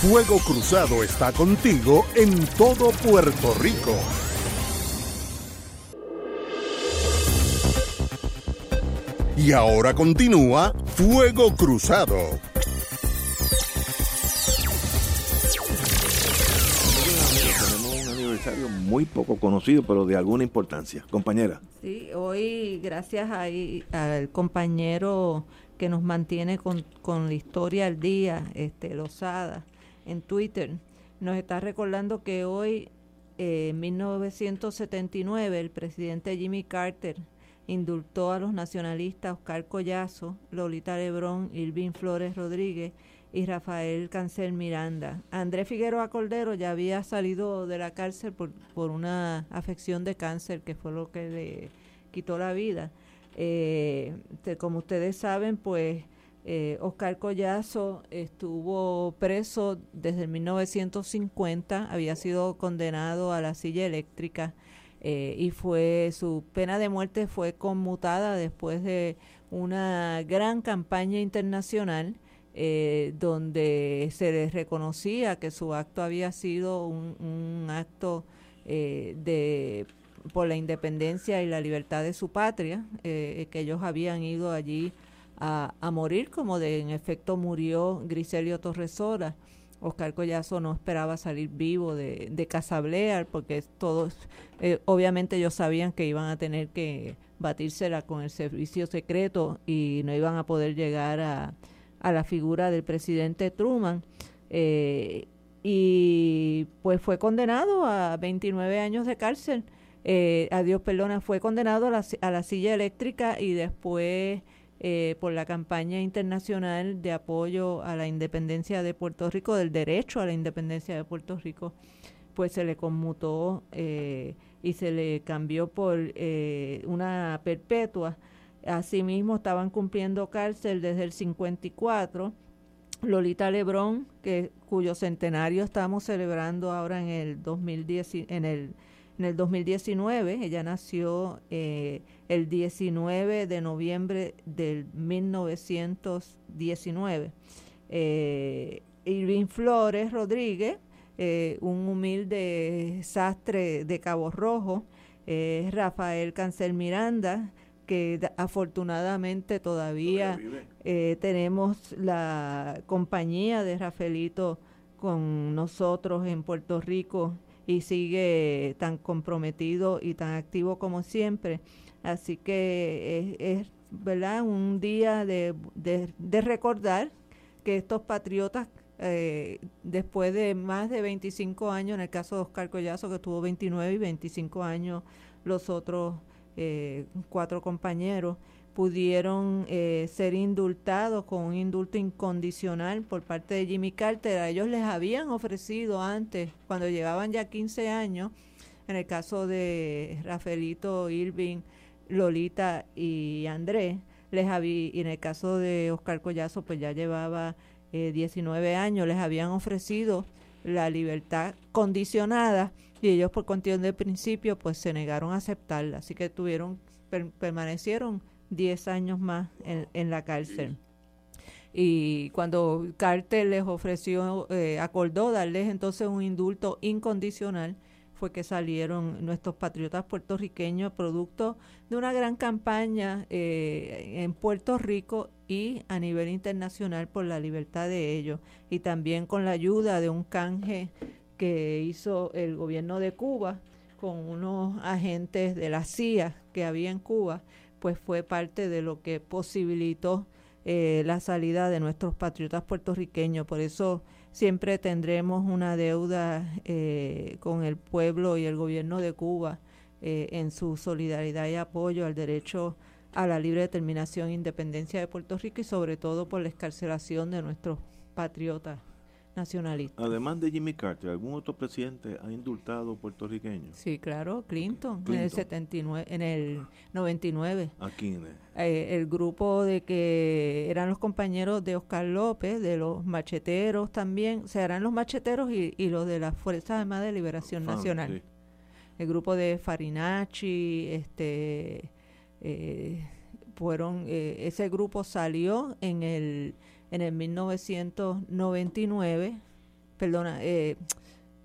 Fuego Cruzado está contigo en todo Puerto Rico. Y ahora continúa Fuego Cruzado. Tenemos un aniversario muy poco conocido, pero de alguna importancia. Compañera. Sí, hoy gracias al compañero que nos mantiene con, con la historia al día, este Lozada, en Twitter, nos está recordando que hoy, eh, en 1979, el presidente Jimmy Carter indultó a los nacionalistas Oscar Collazo, Lolita Lebrón, Irving Flores Rodríguez y Rafael Cancel Miranda. Andrés Figueroa Cordero ya había salido de la cárcel por, por una afección de cáncer que fue lo que le quitó la vida. Eh, como ustedes saben, pues eh, Oscar Collazo estuvo preso desde 1950, había sido condenado a la silla eléctrica eh, y fue su pena de muerte fue conmutada después de una gran campaña internacional eh, donde se les reconocía que su acto había sido un, acto eh, de por la independencia y la libertad de su patria, que ellos habían ido allí a, morir, como de en efecto murió Griselio Torresora. Oscar Collazo no esperaba salir vivo de, de Casablear porque todos, eh, obviamente ellos sabían que iban a tener que batírsela con el servicio secreto y no iban a poder llegar a, a la figura del presidente Truman. Eh, y pues fue condenado a 29 años de cárcel. Eh, a Dios perdona, fue condenado a la, a la silla eléctrica y después eh, por la campaña internacional de apoyo a la independencia de Puerto Rico, del derecho a la independencia de Puerto Rico, pues se le conmutó eh, y se le cambió por eh, una perpetua. Asimismo, estaban cumpliendo cárcel desde el 54. Lolita Lebrón, que, cuyo centenario estamos celebrando ahora en el 2010, en el en el 2019. Ella nació eh, el 19 de noviembre del 1919. Eh, Irving Flores Rodríguez, eh, un humilde sastre de Cabo Rojo. Rafael Cancel Miranda, que afortunadamente todavía tenemos la compañía de Rafaelito con nosotros en Puerto Rico y sigue tan comprometido y tan activo como siempre. Así que es, ¿verdad? un día de, de, recordar que estos patriotas, eh, después de más de 25 años, en el caso de Oscar Collazo, que tuvo 29 y 25 años los otros eh, cuatro compañeros, pudieron eh, ser indultados con un indulto incondicional por parte de Jimmy Carter. A ellos les habían ofrecido antes, cuando llevaban ya 15 años, en el caso de Rafaelito, Irving, Lolita y Andrés, les había, y en el caso de Oscar Collazo, pues ya llevaba 19 eh, años, les habían ofrecido la libertad condicionada y ellos por cuestión de principio pues se negaron a aceptarla, así que tuvieron permanecieron 10 años más en, la cárcel. Y cuando Carter les ofreció, eh, acordó darles entonces un indulto incondicional, fue que salieron nuestros patriotas puertorriqueños producto de una gran campaña eh, en Puerto Rico y a nivel internacional por la libertad de ellos y también con la ayuda de un canje que hizo el gobierno de Cuba con unos agentes de la CIA que había en Cuba pues fue parte de lo que posibilitó eh, la salida de nuestros patriotas puertorriqueños. Por eso siempre tendremos una deuda eh, con el pueblo y el gobierno de Cuba eh, en su solidaridad y apoyo al derecho a la libre determinación e independencia de Puerto Rico y sobre todo por la escarcelación de nuestros patriotas nacionalista. Además de Jimmy Carter, ¿algún otro presidente ha indultado puertorriqueños? Sí, claro, Clinton, en el 79, en el 99. ¿A? Eh, el grupo de que eran los compañeros de Oscar López, de los macheteros también, o sea, eran los macheteros y, los de las Fuerzas Armadas de Liberación Nacional. El grupo de Farinacci, este, eh, fueron, eh, ese grupo salió en el en el 1999, perdona, eh,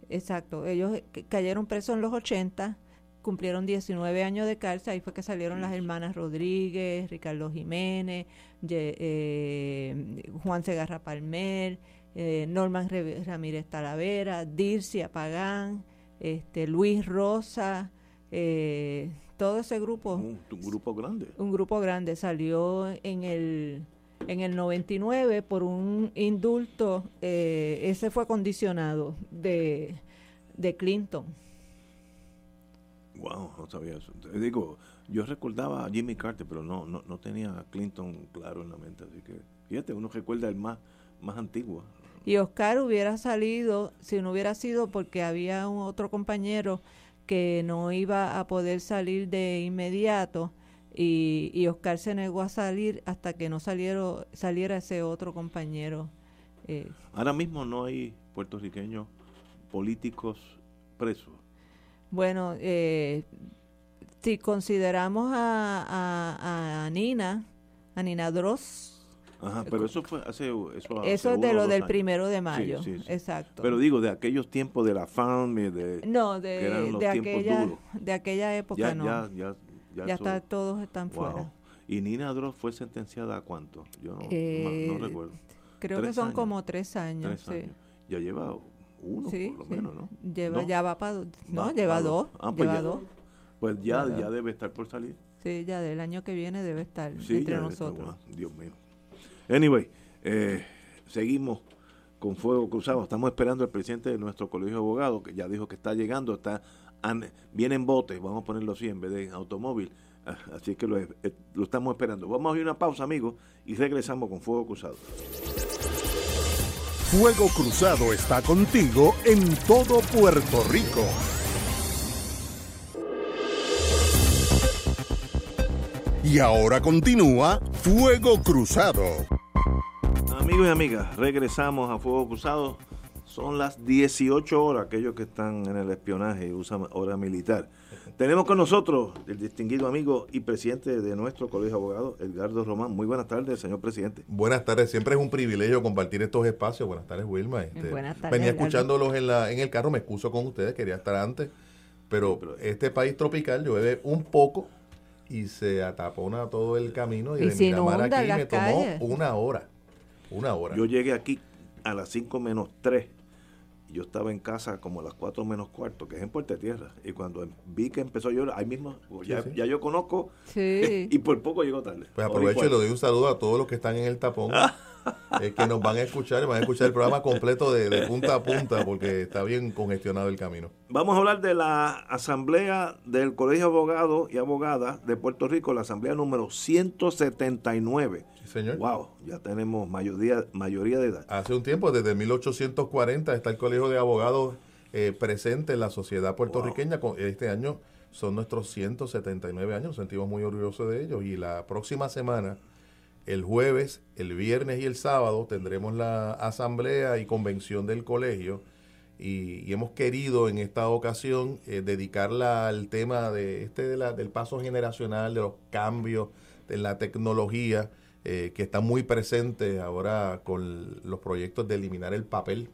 exacto, ellos cayeron presos en los 80, cumplieron 19 años de cárcel, ahí fue que salieron las hermanas Rodríguez, Ricardo Jiménez, eh, Juan Segarra Palmer, eh, Norman Ramírez Talavera, Dircia Pagán, este, Luis Rosa, eh, todo ese grupo. Un, grupo grande. Un grupo grande salió en el en el 99 por un indulto, eh, ese fue condicionado de, de Clinton. Wow, no sabía eso. Digo, yo recordaba a Jimmy Carter, pero no, no, no tenía a Clinton claro en la mente, así que fíjate, uno recuerda el más, más antiguo. Y Oscar hubiera salido, si no hubiera sido porque había un otro compañero que no iba a poder salir de inmediato y, y Oscar se negó a salir hasta que no saliera, saliera ese otro compañero. Eh. Ahora mismo no hay puertorriqueños políticos presos. Bueno, eh, si consideramos a, a, Nina, a Nina Dross, Ajá, pero eso fue hace eso, eso es de lo del primero de mayo, exacto. Pero digo de aquellos tiempos de la FAM de no de, de aquella de aquella época no. Ya, ya, ya, ya está, todos están fuera. ¿Y Nina Dross fue sentenciada a cuánto? Yo no, eh, recuerdo. Creo que son como tres años. Tres años. Ya lleva uno, por lo menos, ¿no? Lleva, Ya va para No, lleva dos. Ah, pues lleva dos. Pues ya, ya debe estar por salir. Sí, ya del año que viene debe estar entre nosotros. Dios mío. Anyway, eh, seguimos con fuego cruzado. Estamos esperando al presidente de nuestro colegio de abogados, que ya dijo que está llegando, está viene en bote, vamos a ponerlo así en vez de automóvil. Ah, así que lo, eh, lo estamos esperando. Vamos a ir una pausa, amigos, y regresamos con Fuego Cruzado. Fuego Cruzado está contigo en todo Puerto Rico. Y ahora continúa Fuego Cruzado. Amigos y amigas, regresamos a Fuego Cruzado. Son las 18 horas, aquellos que están en el espionaje y usan hora militar. Tenemos con nosotros el distinguido amigo y presidente de nuestro Colegio de Abogados, Edgardo Román. Muy buenas tardes, señor presidente. Buenas tardes, siempre es un privilegio compartir estos espacios. Buenas tardes, Wilma. Este, buenas tardes. Venía escuchándolos en, la, en el carro, me excuso con ustedes, quería estar antes, pero, este país tropical llueve un poco y se atapona todo el camino y, de Miramar aquí me tomó una hora. Una hora. Yo llegué aquí a las 5 menos 3 yo estaba en casa como a las 4 menos cuarto, que es en Puerto Tierra, y cuando vi que empezó a llover, ahí mismo, pues ya, ya yo conozco, *laughs* y por poco llegó tarde. Pues aprovecho y le doy un saludo a todos los que están en el tapón, *laughs* eh, que nos van a escuchar, van a escuchar el programa completo de, punta a punta, porque está bien congestionado el camino. Vamos a hablar de la asamblea del Colegio de Abogados y Abogadas de Puerto Rico, la asamblea número 179 señor. Wow, ya tenemos mayoría, mayoría de edad. Hace un tiempo, desde 1840, está el Colegio de Abogados eh, presente en la sociedad puertorriqueña. Este año son nuestros 179 años, nos sentimos muy orgullosos de ellos. Y la próxima semana, el jueves, el viernes y el sábado, tendremos la asamblea y convención del colegio. Y, hemos querido en esta ocasión eh, dedicarla al tema de este de la, del paso generacional, de los cambios en la tecnología eh, que está muy presente ahora con los proyectos de eliminar el papel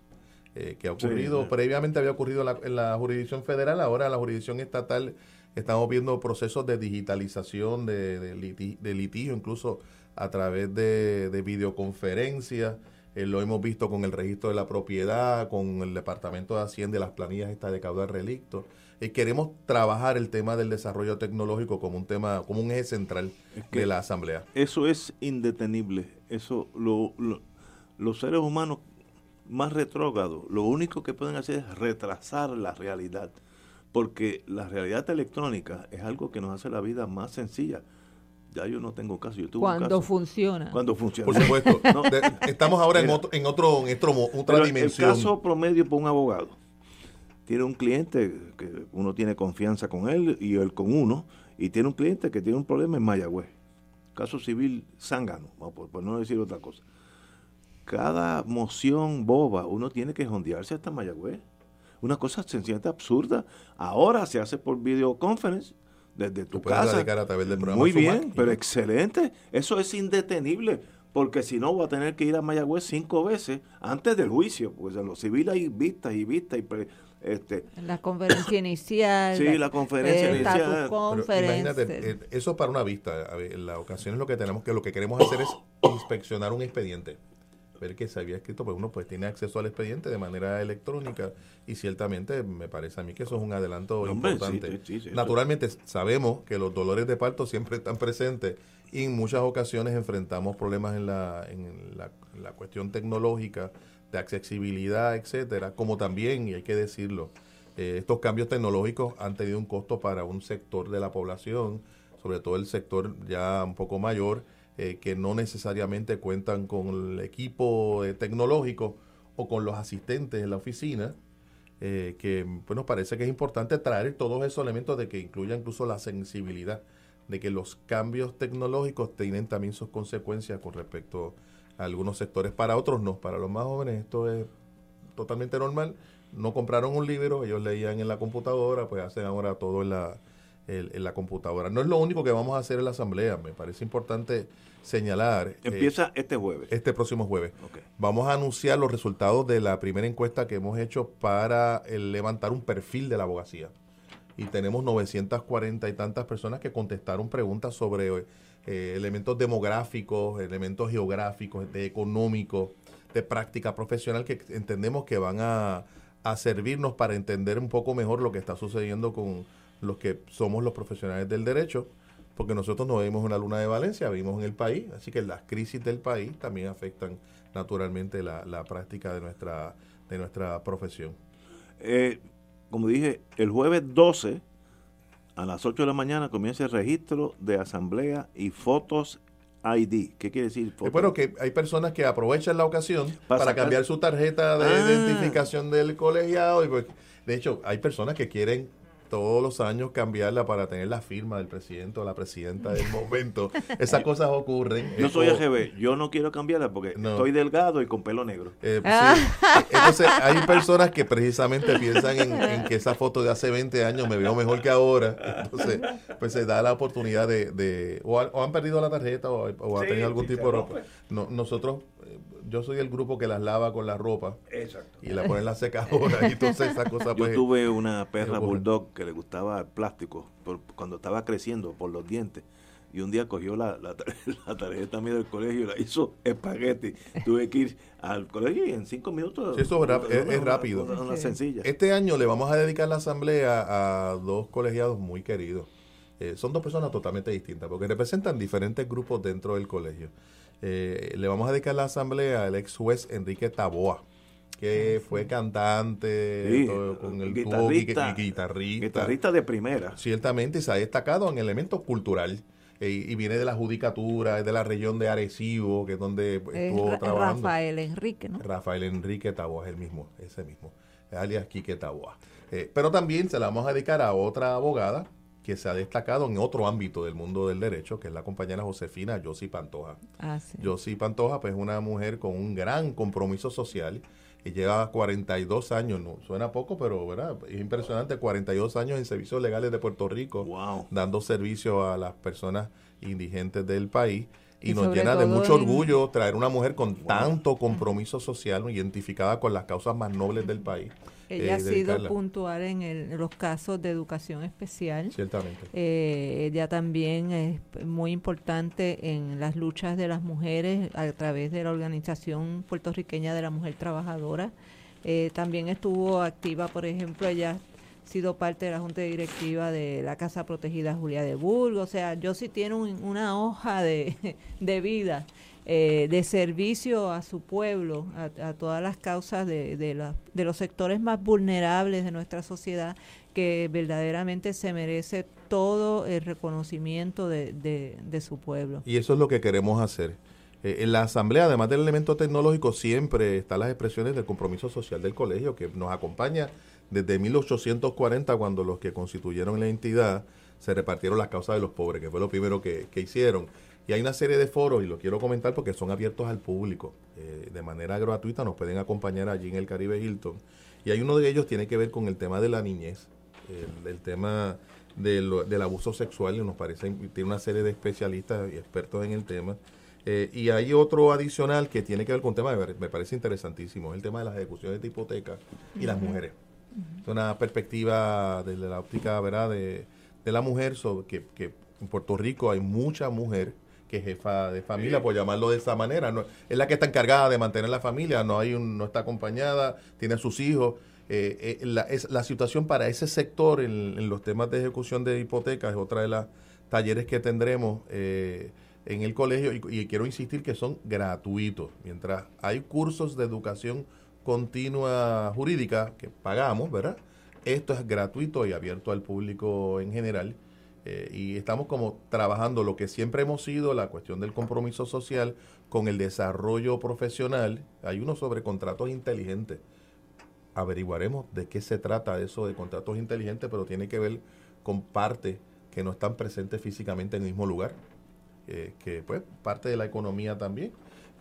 eh, que ha ocurrido, previamente había ocurrido en la, jurisdicción federal, ahora en la jurisdicción estatal estamos viendo procesos de digitalización, de, de, litigio, incluso a través de, de videoconferencias. Eh, lo hemos visto con el registro de la propiedad, con el Departamento de Hacienda, las planillas estas de caudal relicto. Eh, queremos trabajar el tema del desarrollo tecnológico como un tema, como un eje central de la Asamblea. Eso es indetenible. Eso, lo, los seres humanos más retrógrados, lo único que pueden hacer es retrasar la realidad. Porque la realidad electrónica es algo que nos hace la vida más sencilla ya yo no tengo caso. Yo Cuando funciona. Cuando funciona. Por supuesto. *laughs* estamos ahora en, otro, en, otro, en otra dimensión. El caso promedio para un abogado tiene un cliente que uno tiene confianza con él y él con uno, y tiene un cliente que tiene un problema en Mayagüez. Caso civil zángano, por, no decir otra cosa. Cada moción boba, uno tiene que jondearse hasta Mayagüez. Una cosa sencillamente absurda. Ahora se hace por videoconferencia desde tu casa. Muy bien, pero excelente. Eso es indetenible porque si no va a tener que ir a Mayagüez cinco veces antes del juicio, porque en lo civil hay vistas y vistas y este, la conferencia *coughs* inicial. Sí, la conferencia inicial. imagínate, eh, eso para una vista. en la ocasión es lo que tenemos que lo que queremos hacer es inspeccionar un expediente. Ver que se había escrito, pues uno pues tiene acceso al expediente de manera electrónica y ciertamente me parece a mí que eso es un adelanto importante. Naturalmente sabemos que los dolores de parto siempre están presentes y en muchas ocasiones enfrentamos problemas en la, en la, la cuestión tecnológica, de accesibilidad, etcétera, como también, y hay que decirlo, eh, estos cambios tecnológicos han tenido un costo para un sector de la población, sobre todo el sector ya un poco mayor, eh, que no necesariamente cuentan con el equipo eh, tecnológico o con los asistentes en la oficina, que pues nos parece que es importante traer todos esos elementos de que incluya incluso la sensibilidad, de que los cambios tecnológicos tienen también sus consecuencias con respecto a algunos sectores, para otros no, para los más jóvenes esto es totalmente normal. No compraron un libro, ellos leían en la computadora, pues hacen ahora todo en la, en, la computadora. No es lo único que vamos a hacer en la asamblea, me parece importante señalar. Eh, Empieza este jueves. Este próximo jueves. Vamos a anunciar los resultados de la primera encuesta que hemos hecho para levantar un perfil de la abogacía. Y tenemos 940 y tantas personas que contestaron preguntas sobre eh, elementos demográficos, elementos geográficos, de económicos, de práctica profesional que entendemos que van a a servirnos para entender un poco mejor lo que está sucediendo con los que somos los profesionales del derecho, porque nosotros no vivimos en la luna de Valencia, vivimos en el país, así que las crisis del país también afectan naturalmente la, la práctica de nuestra, de nuestra profesión. Eh, como dije, el jueves 12 a las 8 de la mañana comienza el registro de asamblea y fotos ID. ¿Qué quiere decir? Bueno, que hay personas que aprovechan la ocasión para, cambiar su tarjeta de ah. identificación del colegiado. Y pues, de hecho, hay personas que quieren todos los años cambiarla para tener la firma del presidente o la presidenta del momento. Esas cosas ocurren. Yo soy AGB, yo no quiero cambiarla porque estoy delgado y con pelo negro. Eh, *laughs* ah. Entonces, hay personas que precisamente piensan en, *laughs* que esa foto de hace 20 años me veo mejor que ahora. Entonces, pues se da la oportunidad de... o, han perdido la tarjeta o, han tenido algún tipo de ropa. No, nosotros yo soy el grupo que las lava con la ropa Exacto. y la pone en la secadora y entonces esa *laughs* cosa pues, Yo tuve una perra bulldog que le gustaba el plástico por, cuando estaba creciendo por los dientes y un día cogió la, *laughs* la, tarjeta mía del colegio y la hizo espagueti. Tuve que ir al colegio y en cinco minutos. Sí, eso es, rápido. Una, sencilla. Este año le vamos a dedicar la asamblea a dos colegiados muy queridos. Eh, son dos personas totalmente distintas porque representan diferentes grupos dentro del colegio. Eh, le vamos a dedicar la asamblea al ex juez Enrique Taboa que fue cantante, con el guitarrista, guitarrista. Guitarrista de primera. Ciertamente se ha destacado en elementos cultural. Eh, y viene de la judicatura, es de la región de Arecibo, que es donde estuvo trabajando. Rafael Enrique, ¿no? Rafael Enrique Taboa, es el mismo, ese mismo, alias Quique Taboa. Eh, pero también se la vamos a dedicar a otra abogada, que se ha destacado en otro ámbito del mundo del derecho, que es la compañera Josefina Yossi Pantoja. Ah, sí. Pantoja, pues es una mujer con un gran compromiso social y lleva 42 años, no suena poco, pero ¿verdad? es impresionante, 42 años en servicios legales de Puerto Rico, dando servicio a las personas indigentes del país. Y, nos llena de mucho orgullo traer una mujer con tanto compromiso social, identificada con las causas más nobles del país. Ella ha sido puntual en, los casos de educación especial. Ciertamente. Eh, ella también es muy importante en las luchas de las mujeres a través de la Organización Puertorriqueña de la Mujer Trabajadora. Eh, también estuvo activa, por ejemplo, ella ha sido parte de la Junta Directiva de la Casa Protegida Julia de Burgos. O sea, yo sí tiene una hoja de, *laughs* de vida eh, de servicio a su pueblo, a, todas las causas de, de, los sectores más vulnerables de nuestra sociedad, que verdaderamente se merece todo el reconocimiento de, de su pueblo. Y eso es lo que queremos hacer. Eh, en la asamblea, además del elemento tecnológico, siempre están las expresiones del compromiso social del colegio, que nos acompaña desde 1840, cuando los que constituyeron la entidad se repartieron las causas de los pobres, que fue lo primero que hicieron. Y hay una serie de foros, y lo quiero comentar porque son abiertos al público. Eh, de manera gratuita nos pueden acompañar allí en el Caribe Hilton. Y hay uno de ellos tiene que ver con el tema de la niñez, el, tema del abuso sexual, y nos parece, tiene una serie de especialistas y expertos en el tema. Eh, y hay otro adicional que tiene que ver con un tema me parece interesantísimo, es el tema de las ejecuciones de hipoteca y las mujeres. Es una perspectiva desde la óptica ¿verdad? De, de la mujer, sobre que, que en Puerto Rico hay mucha mujer que es jefa de familia, por llamarlo de esa manera. No, es la que está encargada de mantener la familia, no, hay un, no está acompañada, tiene a sus hijos. Eh, eh, la, es, la situación para ese sector en, los temas de ejecución de hipotecas es otra de las talleres que tendremos eh, en el colegio y, y, quiero insistir que son gratuitos. Mientras hay cursos de educación continua jurídica que pagamos, ¿verdad? Esto es gratuito y abierto al público en general. Eh, y estamos como trabajando lo que siempre hemos sido, la cuestión del compromiso social con el desarrollo profesional. Hay uno sobre contratos inteligentes. Averiguaremos de qué se trata eso de contratos inteligentes, pero tiene que ver con partes que no están presentes físicamente en el mismo lugar, eh, que pues parte de la economía también.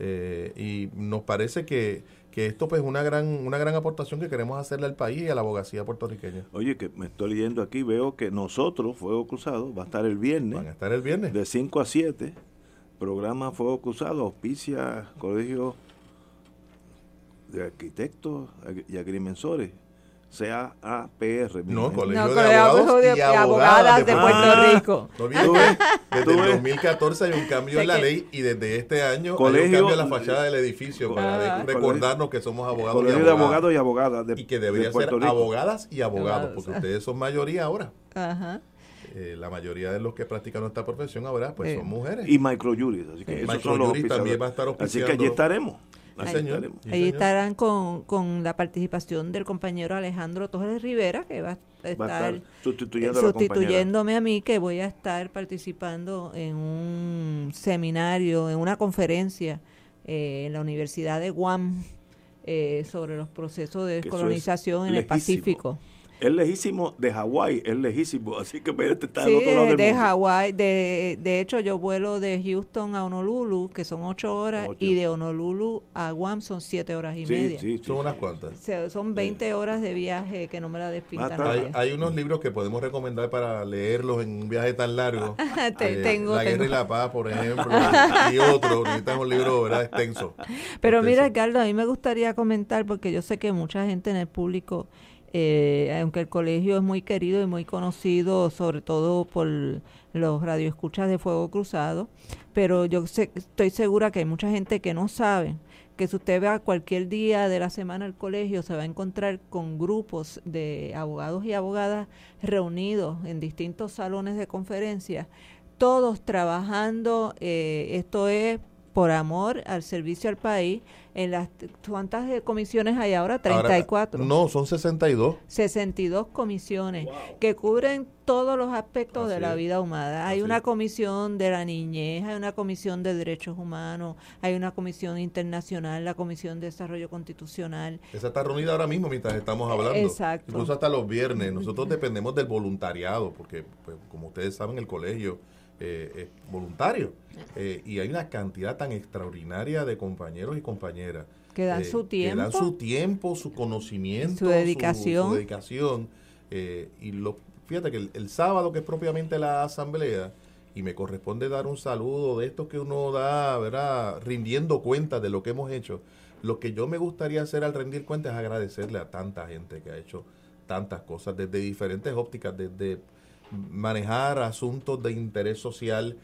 Eh, y nos parece que que esto pues es una gran, una gran aportación que queremos hacerle al país y a la abogacía puertorriqueña. Oye, que me estoy leyendo aquí, veo que nosotros, Fuego Cruzado, va a estar el viernes. Van a estar el viernes. De 5 a 7. Programa Fuego Cruzado, auspicia Colegio de Arquitectos y Agrimensores. CAPR. No, Colegio de Abogados y, Abogadas de, Puerto Rico. *laughs* desde el 2014 hay un cambio en la ley y desde este año hay un cambio en la fachada del edificio para recordarnos que somos abogados Colegio de Abogados y Abogadas Y que debería ser abogadas y abogados, porque ustedes son mayoría ahora. Ajá. Eh, la mayoría de los que practican nuestra profesión ahora pues son mujeres. Y microjuris. Así que microjuris también va a estar Así que allí estaremos. Ahí, estarán con, con, la participación del compañero Alejandro Torres Rivera, que va a estar, sustituyéndome a, mí, que voy a estar participando en un seminario, en una conferencia eh, en la Universidad de Guam eh, sobre los procesos de descolonización en el Pacífico es lejísimo de Hawái, es lejísimo, así que este está sí, otro lado del de Hawái, de, de hecho yo vuelo de Houston a Honolulu, que son ocho horas, y de Honolulu a Guam son siete horas y media. Sí, son unas cuantas. son 20 horas de viaje que no me la despintan. hay, hay, unos libros que podemos recomendar para leerlos en un viaje tan largo. *laughs* Eh, tengo, la Guerra y la Paz, por ejemplo, y otros. Necesitamos un libro ¿verdad? extenso. Pero mira, Ricardo, a mí me gustaría comentar, porque yo sé que mucha gente en el público eh, aunque el colegio es muy querido y muy conocido, sobre todo por los radioescuchas de Fuego Cruzado, pero yo estoy segura que hay mucha gente que no sabe que si usted va cualquier día de la semana al colegio se va a encontrar con grupos de abogados y abogadas reunidos en distintos salones de conferencia, todos trabajando, eh, esto es por amor al servicio al país, en las cuántas comisiones hay ahora 34 no son 62 62 comisiones que cubren todos los aspectos de la vida humana. Hay una comisión de la niñez hay una comisión de derechos humanos hay una comisión internacional la comisión de desarrollo constitucional. Esa está reunida ahora mismo mientras estamos hablando. Exacto. Incluso hasta los viernes. Nosotros dependemos del voluntariado porque pues, como ustedes saben el colegio eh, eh, voluntario. Eh, y hay una cantidad tan extraordinaria de compañeros y compañeras. Que dan su tiempo. Que dan su tiempo, su conocimiento, su dedicación. Su, dedicación. y lo, fíjate que el, sábado, que es propiamente la asamblea, y me corresponde dar un saludo de esto que uno da, ¿verdad? Rindiendo cuenta de lo que hemos hecho. Lo que yo me gustaría hacer al rendir cuentas es agradecerle a tanta gente que ha hecho tantas cosas desde diferentes ópticas, desde manejar asuntos de interés social.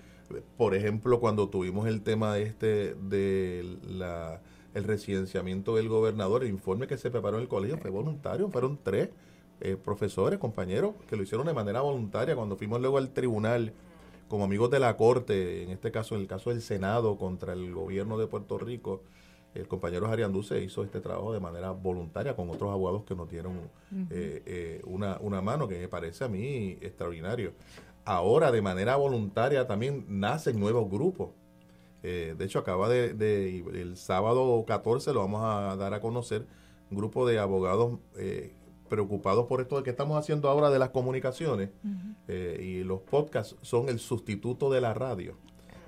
Por ejemplo, cuando tuvimos el tema este de la, el residenciamiento del gobernador, el informe que se preparó en el colegio fue voluntario, fueron tres eh, profesores, compañeros, que lo hicieron de manera voluntaria. Cuando fuimos luego al tribunal como amigos de la Corte, en este caso, en el caso del Senado contra el gobierno de Puerto Rico, el compañero Duce hizo este trabajo de manera voluntaria con otros abogados que nos dieron eh, eh, una, una mano que me parece a mí extraordinario. Ahora, de manera voluntaria, también nacen nuevos grupos. Eh, de hecho, acaba de, el sábado 14 lo vamos a dar a conocer, un grupo de abogados preocupados por esto de que estamos haciendo ahora de las comunicaciones y los podcasts son el sustituto de la radio.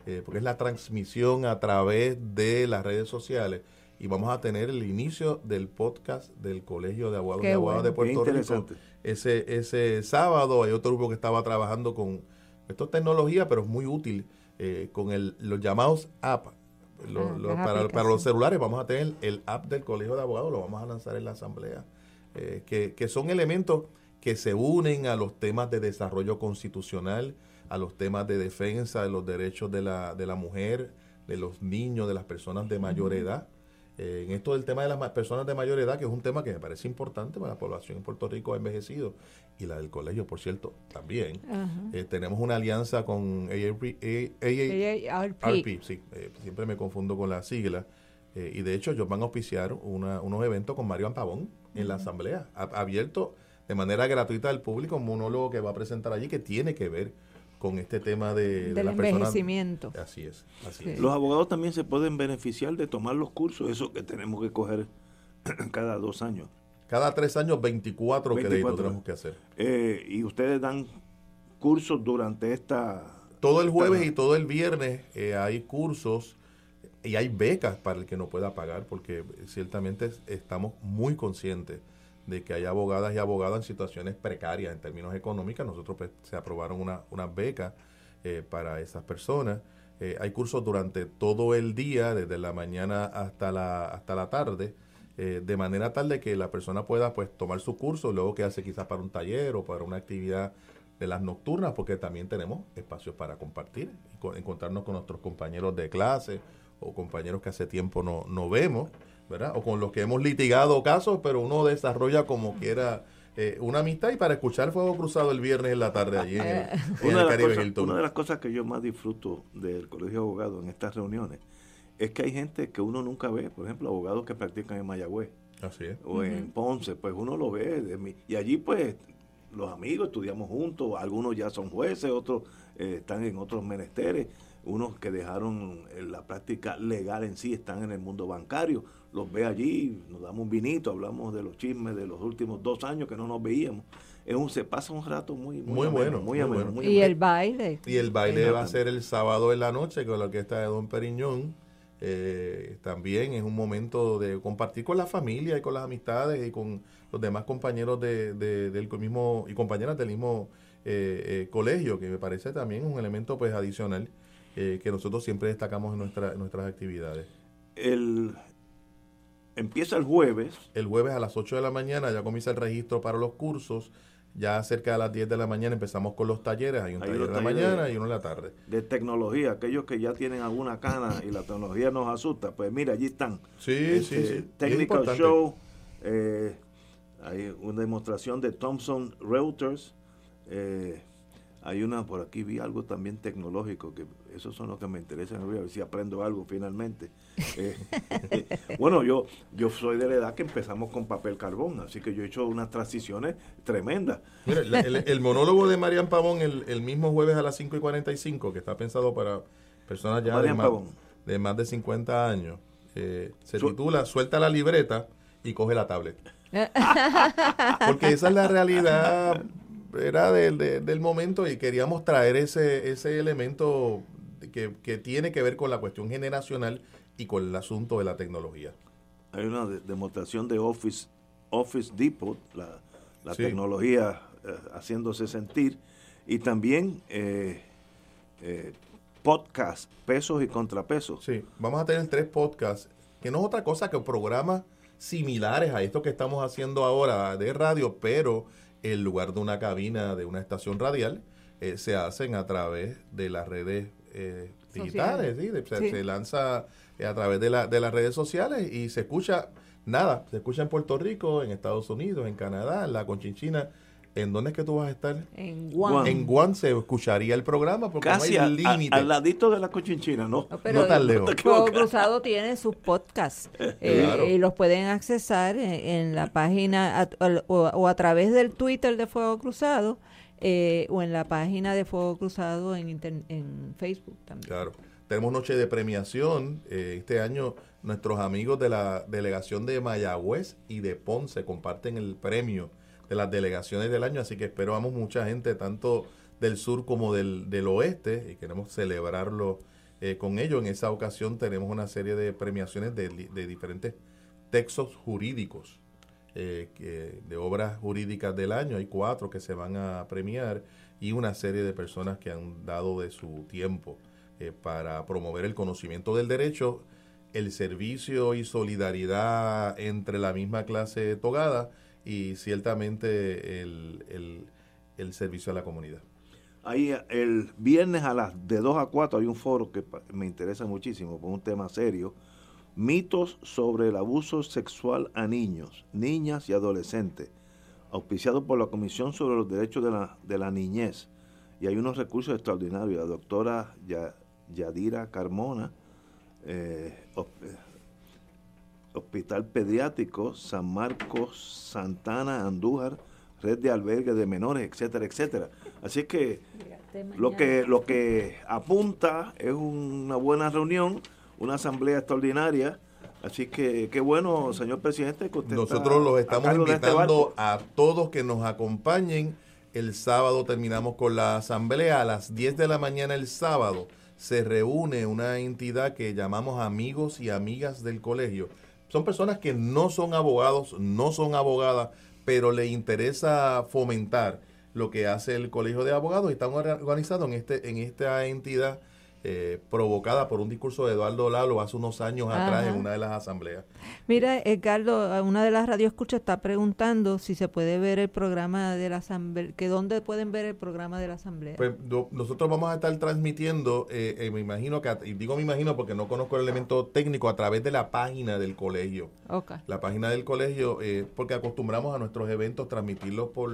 Eh, porque es la transmisión a través de las redes sociales. Y vamos a tener el inicio del podcast del Colegio de Abogados Abogadas de Puerto Rico. Ese, ese sábado hay otro grupo que estaba trabajando con, esto es tecnología, pero es muy útil, eh, con el, los llamados app. Ah, para, para, los celulares vamos a tener el app del Colegio de Abogados, lo vamos a lanzar en la asamblea, eh, que, que son elementos que se unen a los temas de desarrollo constitucional, a los temas de defensa de los derechos de la, de la mujer, de los niños, de las personas de mayor edad. Eh, en esto del tema de las personas de mayor edad, que es un tema que me parece importante para la población en Puerto Rico ha envejecido, y la del colegio, por cierto, también. Eh, tenemos una alianza con AARP, sí, eh, siempre me confundo con la sigla, y de hecho ellos van a auspiciar unos eventos con Mario Ampabón en la asamblea, abierto de manera gratuita al público, un monólogo que va a presentar allí que tiene que ver con este tema de, del envejecimiento. Así es. Los abogados también se pueden beneficiar de tomar los cursos, eso que tenemos que coger *clears throat* cada dos años. Cada tres años, 24, 24 tenemos que hacer. Eh, y ustedes dan cursos durante esta... Todo el jueves y todo el viernes eh, hay cursos y hay becas para el que no pueda pagar, porque ciertamente estamos muy conscientes de que hay abogadas y abogados en situaciones precarias en términos económicos. Nosotros pues, se aprobaron una, una beca eh, para esas personas. Eh, hay cursos durante todo el día, desde la mañana hasta la, hasta la tarde, eh, de manera tal de que la persona pueda pues tomar su curso, luego quedarse quizás para un taller o para una actividad de las nocturnas, porque también tenemos espacios para compartir, encontrarnos con nuestros compañeros de clase o compañeros que hace tiempo no, no vemos. ¿Verdad? O con los que hemos litigado casos, pero uno desarrolla como quiera eh, una amistad y para escuchar Fuego Cruzado el viernes en la tarde allí en, el, Caribe Una de las cosas que yo más disfruto del Colegio de Abogados en estas reuniones es que hay gente que uno nunca ve, por ejemplo, abogados que practican en Mayagüez. Así es. O en Ponce, pues uno lo ve. De y allí pues los amigos estudiamos juntos, algunos ya son jueces, otros eh, están en otros menesteres, unos que dejaron la práctica legal en sí están en el mundo bancario los ve allí, nos damos un vinito, hablamos de los chismes de los últimos dos años que no nos veíamos. Es un, se pasa un rato muy, muy, bueno. Muy, bueno. y el baile. Y el baile va a ser el sábado en la noche con la orquesta de Don Periñón. Eh, también es un momento de compartir con la familia y con las amistades y con los demás compañeros de, del mismo y compañeras del mismo eh, eh, colegio, que me parece también un elemento pues adicional que nosotros siempre destacamos en, nuestra, en nuestras actividades. El, empieza el jueves. El jueves a las 8 de la mañana ya comienza el registro para los cursos. Ya cerca de las 10 de la mañana empezamos con los talleres. Hay un taller en la mañana y uno en la tarde. De tecnología, aquellos que ya tienen alguna cana y la tecnología nos asusta, pues mira, allí están. Sí, sí, este, sí. Technical Show. Eh, hay una demostración de Thomson Reuters. Eh, hay una, por aquí vi algo también tecnológico, que esos son los que me interesan, a ver si aprendo algo finalmente. Eh, bueno, yo, yo soy de la edad que empezamos con papel carbón, así que yo he hecho unas transiciones tremendas. Mira, el, monólogo de Marian Pavón el, mismo jueves a las 5 y 45, que está pensado para personas ya de más, de más, de 50 años, eh, se titula Suelta la libreta y coge la tablet. *laughs* Porque esa es la realidad era del, del momento y queríamos traer ese, ese elemento que, que, tiene que ver con la cuestión generacional y con el asunto de la tecnología. Hay una demostración de Office, Office Depot, la, la tecnología eh, haciéndose sentir, y también eh, eh, podcast, pesos y contrapesos. Sí, vamos a tener tres podcasts, que no es otra cosa que programas similares a esto que estamos haciendo ahora de radio, pero en lugar de una cabina de una estación radial, eh, se hacen a través de las redes eh, digitales, Se, lanza eh, a través de, la, de las redes sociales y se escucha nada, se escucha en Puerto Rico, en Estados Unidos, en Canadá, en la Conchinchina. ¿En dónde es que tú vas a estar? En Guam. En Guam se escucharía el programa porque Casi no hay límite. Al, ladito de la Cochinchina, ¿no? No, pero tan lejos. Fuego Cruzado tiene sus podcasts *laughs* eh, y los pueden accesar en, la página o, a través del Twitter de Fuego Cruzado eh, o en la página de Fuego Cruzado en, en Facebook también. Claro. Tenemos noche de premiación. Eh, este año nuestros amigos de la delegación de Mayagüez y de Ponce comparten el premio de las delegaciones del año, así que esperamos mucha gente tanto del sur como del, del oeste y queremos celebrarlo eh, con ellos. En esa ocasión tenemos una serie de premiaciones de diferentes textos jurídicos, eh, de obras jurídicas del año. Hay cuatro que se van a premiar y una serie de personas que han dado de su tiempo eh, para promover el conocimiento del derecho, el servicio y solidaridad entre la misma clase togada y ciertamente el, el, servicio a la comunidad. Ahí el viernes a las de 2 a 4 hay un foro que me interesa muchísimo, por un tema serio. Mitos sobre el abuso sexual a niños, niñas y adolescentes, auspiciado por la Comisión sobre los Derechos de la, de la Niñez. Y hay unos recursos extraordinarios. La doctora Yadira Carmona, eh, Hospital Pediátrico San Marcos, Santana, Andújar, red de albergues de menores, etcétera, etcétera. Así que lo que lo que apunta es una buena reunión, una asamblea extraordinaria. Así que qué bueno, señor presidente, que usted Nosotros los estamos este invitando a todos que nos acompañen. El sábado terminamos con la asamblea a las 10 de la mañana el sábado. Se reúne una entidad que llamamos amigos y amigas del colegio. Son personas que no son abogados, no son abogadas, pero le interesa fomentar lo que hace el Colegio de Abogados y están organizados en, este, en esta entidad eh, provocada por un discurso de Eduardo Lalo hace unos años atrás en una de las asambleas. Mira, Edgardo, una de las radioescuchas está preguntando si se puede ver el programa de la asamblea, que dónde pueden ver el programa de la asamblea. Pues nosotros vamos a estar transmitiendo, eh, eh, me imagino que, y digo me imagino porque no conozco el elemento técnico, a través de la página del colegio. La página del colegio, porque acostumbramos a nuestros eventos transmitirlos por,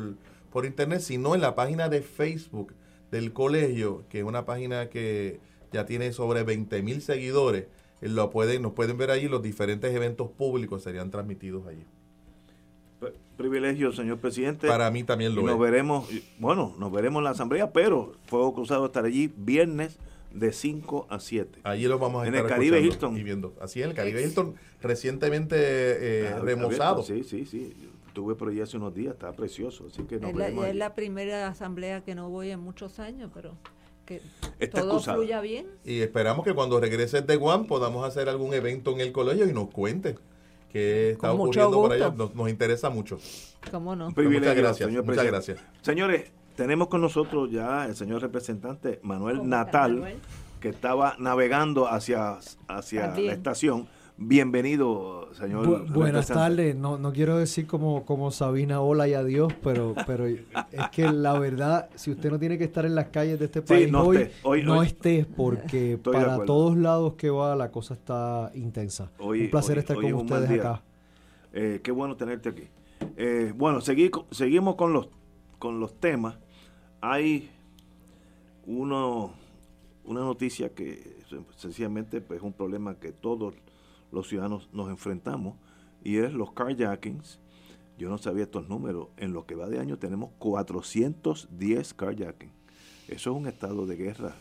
por internet, sino en la página de Facebook del colegio, que es una página que ya tiene sobre 20 mil seguidores. Eh, lo pueden, nos pueden ver allí, los diferentes eventos públicos serían transmitidos allí. Privilegio, señor presidente. Para mí también lo nos veremos, bueno, nos veremos en la asamblea, pero Fuego Cruzado estar allí viernes de 5 a 7. Allí lo vamos a en el Caribe Hilton. Y viendo. Así es, el Caribe Hilton recientemente eh, remozado. Sí, sí, sí. Estuve por allí hace unos días, está precioso. Así que es, la, es la primera asamblea que no voy en muchos años, pero que todo fluya bien. Y esperamos que cuando regrese de Guam podamos hacer algún evento en el colegio y nos cuente qué está ocurriendo por allá. Nos, interesa mucho. ¿Cómo no? muchas gracias. Señor muchas gracias. Señores, tenemos con nosotros ya el señor representante Manuel Natal, que estaba navegando hacia, hacia la estación Bienvenido, señor. buenas tardes. No, no quiero decir como, como Sabina hola y adiós, pero, pero es que la verdad, si usted no tiene que estar en las calles de este país hoy, no estés, porque *laughs* para todos lados que va la cosa está intensa. Un placer estar con ustedes acá. Eh, qué bueno tenerte aquí. Eh, bueno, seguimos con los, con los temas. Hay uno, una noticia que sencillamente pues, es un problema que todos los ciudadanos nos enfrentamos y es los carjackings. Yo no sabía estos números. En lo que va de año tenemos 410 carjackings. Eso es un estado de guerra.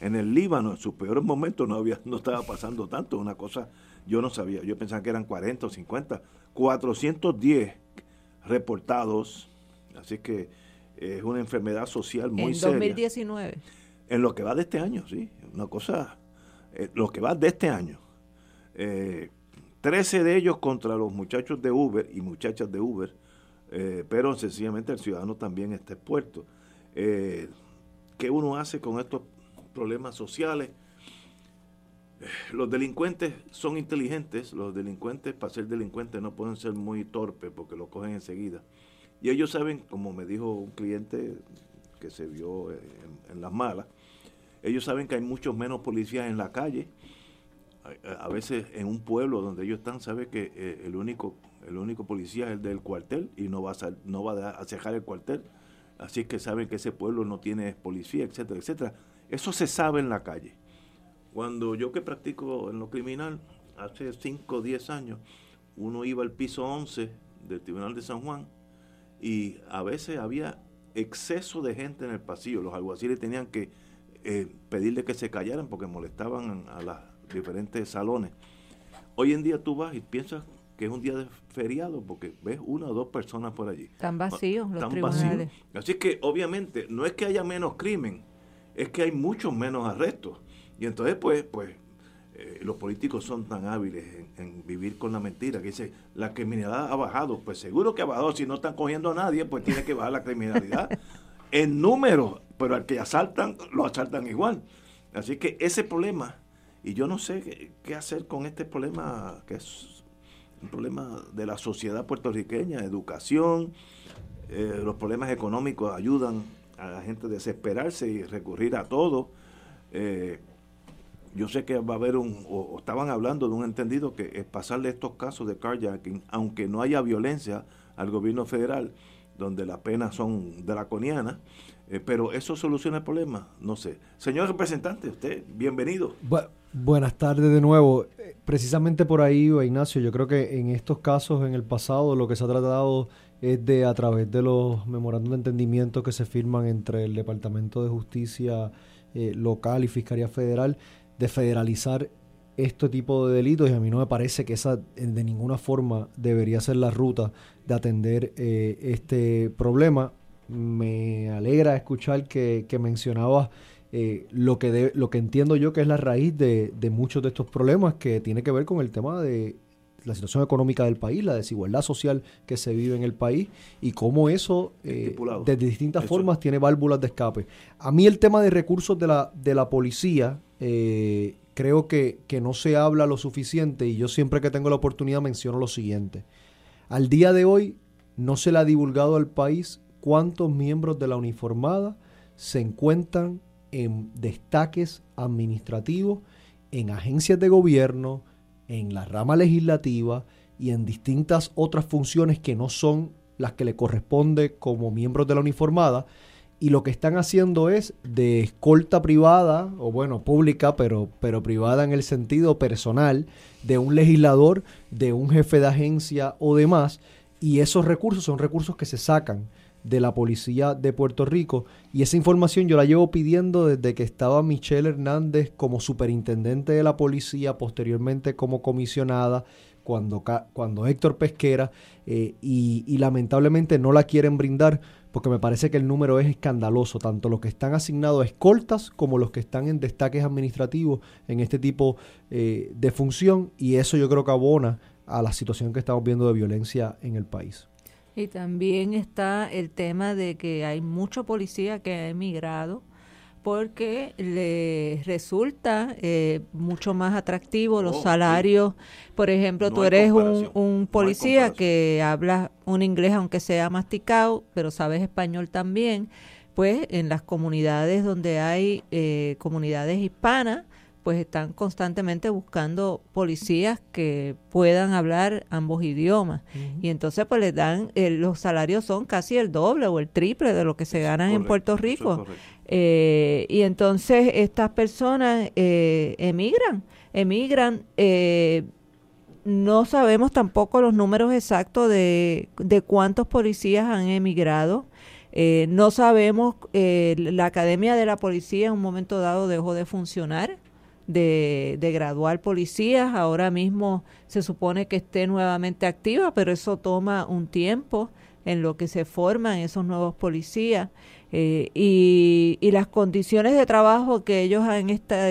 En el Líbano, en sus peores momentos, no, había, no estaba pasando tanto. Una cosa, yo no sabía. Yo pensaba que eran 40 o 50. 410 reportados. Así que es una enfermedad social muy seria. En 2019. En lo que va de este año, sí. Una cosa, eh, lo que va de este año eh, 13 de ellos contra los muchachos de Uber y muchachas de Uber, eh, pero sencillamente el ciudadano también está expuesto. Eh, ¿Qué uno hace con estos problemas sociales? Eh, los delincuentes son inteligentes, los delincuentes para ser delincuentes no pueden ser muy torpes porque lo cogen enseguida. Y ellos saben, como me dijo un cliente que se vio en las malas, ellos saben que hay muchos menos policías en la calle, a, veces en un pueblo donde ellos están, sabe que eh, el único el único policía es el del cuartel y no va a, no va a cejar el cuartel. Así que saben que ese pueblo no tiene policía, etcétera, etcétera. Eso se sabe en la calle. Cuando yo que practico en lo criminal, hace 5 o 10 años, uno iba al piso 11 del Tribunal de San Juan y a veces había exceso de gente en el pasillo. Los alguaciles tenían que eh, pedirle que se callaran porque molestaban a las diferentes salones. Hoy en día tú vas y piensas que es un día de feriado porque ves una o dos personas por allí. Están vacíos los tribunales. Así que obviamente no es que haya menos crimen, es que hay muchos menos arrestos. Y entonces pues, pues eh, los políticos son tan hábiles en, vivir con la mentira que dice la criminalidad ha bajado. Pues seguro que ha bajado. Si no están cogiendo a nadie, pues tiene que bajar la criminalidad *laughs* en número, pero al que asaltan, lo asaltan igual. Así que ese problema y yo no sé qué, hacer con este problema, que es un problema de la sociedad puertorriqueña, educación, eh, los problemas económicos ayudan a la gente desesperarse y recurrir a todo. Eh, yo sé que va a haber un, o, estaban hablando de un entendido que es pasarle estos casos de carjacking, aunque no haya violencia al gobierno federal, donde las penas son draconianas, eh, pero eso soluciona el problema, no sé. Señor representante, usted, bienvenido. buenas tardes de nuevo. Eh, precisamente por ahí, Ignacio, yo creo que en estos casos, en el pasado, lo que se ha tratado es de, a través de los memorandos de entendimiento que se firman entre el Departamento de Justicia eh, local y Fiscalía Federal, de federalizar este tipo de delitos y a mí no me parece que esa de ninguna forma debería ser la ruta de atender este problema me alegra escuchar que, que mencionabas eh, lo, que lo que entiendo yo que es la raíz de, muchos de estos problemas que tiene que ver con el tema de la situación económica del país, la desigualdad social que se vive en el país y cómo eso eh, de distintas formas tiene válvulas de escape. A mí el tema de recursos de la, de la policía eh, creo que, que no se habla lo suficiente y yo siempre que tengo la oportunidad menciono lo siguiente. Al día de hoy no se le ha divulgado al país cuántos miembros de la uniformada se encuentran en destaques administrativos, en agencias de gobierno, en la rama legislativa y en distintas otras funciones que no son las que le corresponde como miembros de la uniformada. Y lo que están haciendo es de escolta privada, o bueno, pública, pero, pero privada en el sentido personal, de un legislador, de un jefe de agencia o demás. Y esos recursos son recursos que se sacan de la policía de Puerto Rico y esa información yo la llevo pidiendo desde que estaba Michelle Hernández como superintendente de la policía, posteriormente como comisionada, cuando, cuando Héctor Pesquera eh, y, lamentablemente no la quieren brindar porque me parece que el número es escandaloso, tanto los que están asignados a escoltas como los que están en destaques administrativos en este tipo eh, de función y eso yo creo que abona a la situación que estamos viendo de violencia en el país. Y también está el tema de que hay mucho policía que ha emigrado porque le resulta eh, mucho más atractivo los oh, salarios. Por ejemplo, tú eres un, un policía que habla un inglés aunque sea masticado, pero sabes español también. Pues en las comunidades donde hay eh, comunidades hispanas, pues están constantemente buscando policías que puedan hablar ambos idiomas. Y entonces pues les dan, eh, los salarios son casi el doble o el triple de lo que se ganan en Puerto Rico. Eh, y entonces estas personas eh, emigran, emigran. no sabemos tampoco los números exactos de, de cuántos policías han emigrado. no sabemos, la Academia de la Policía en un momento dado dejó de funcionar de, de, graduar policías. Ahora mismo se supone que esté nuevamente activa, pero eso toma un tiempo en lo que se forman esos nuevos policías. Eh, y, y, las condiciones de trabajo que ellos han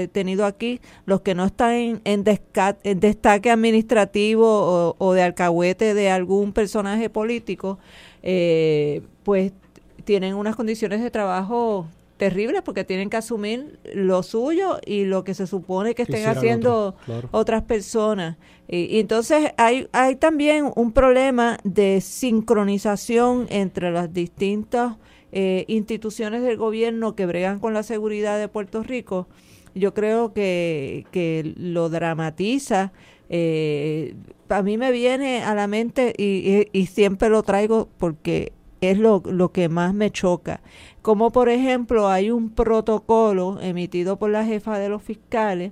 tenido aquí, los que no están en, en, destaque administrativo o, de alcahuete de algún personaje político, eh, pues tienen unas condiciones de trabajo terribles porque tienen que asumir lo suyo y lo que se supone que estén haciendo otras personas. Y, entonces hay, hay también un problema de sincronización entre las distintas eh, instituciones del gobierno que bregan con la seguridad de Puerto Rico. Yo creo que, que lo dramatiza. Eh, a mí me viene a la mente y, y siempre lo traigo porque es lo, lo que más me choca como por ejemplo hay un protocolo emitido por la jefa de los fiscales,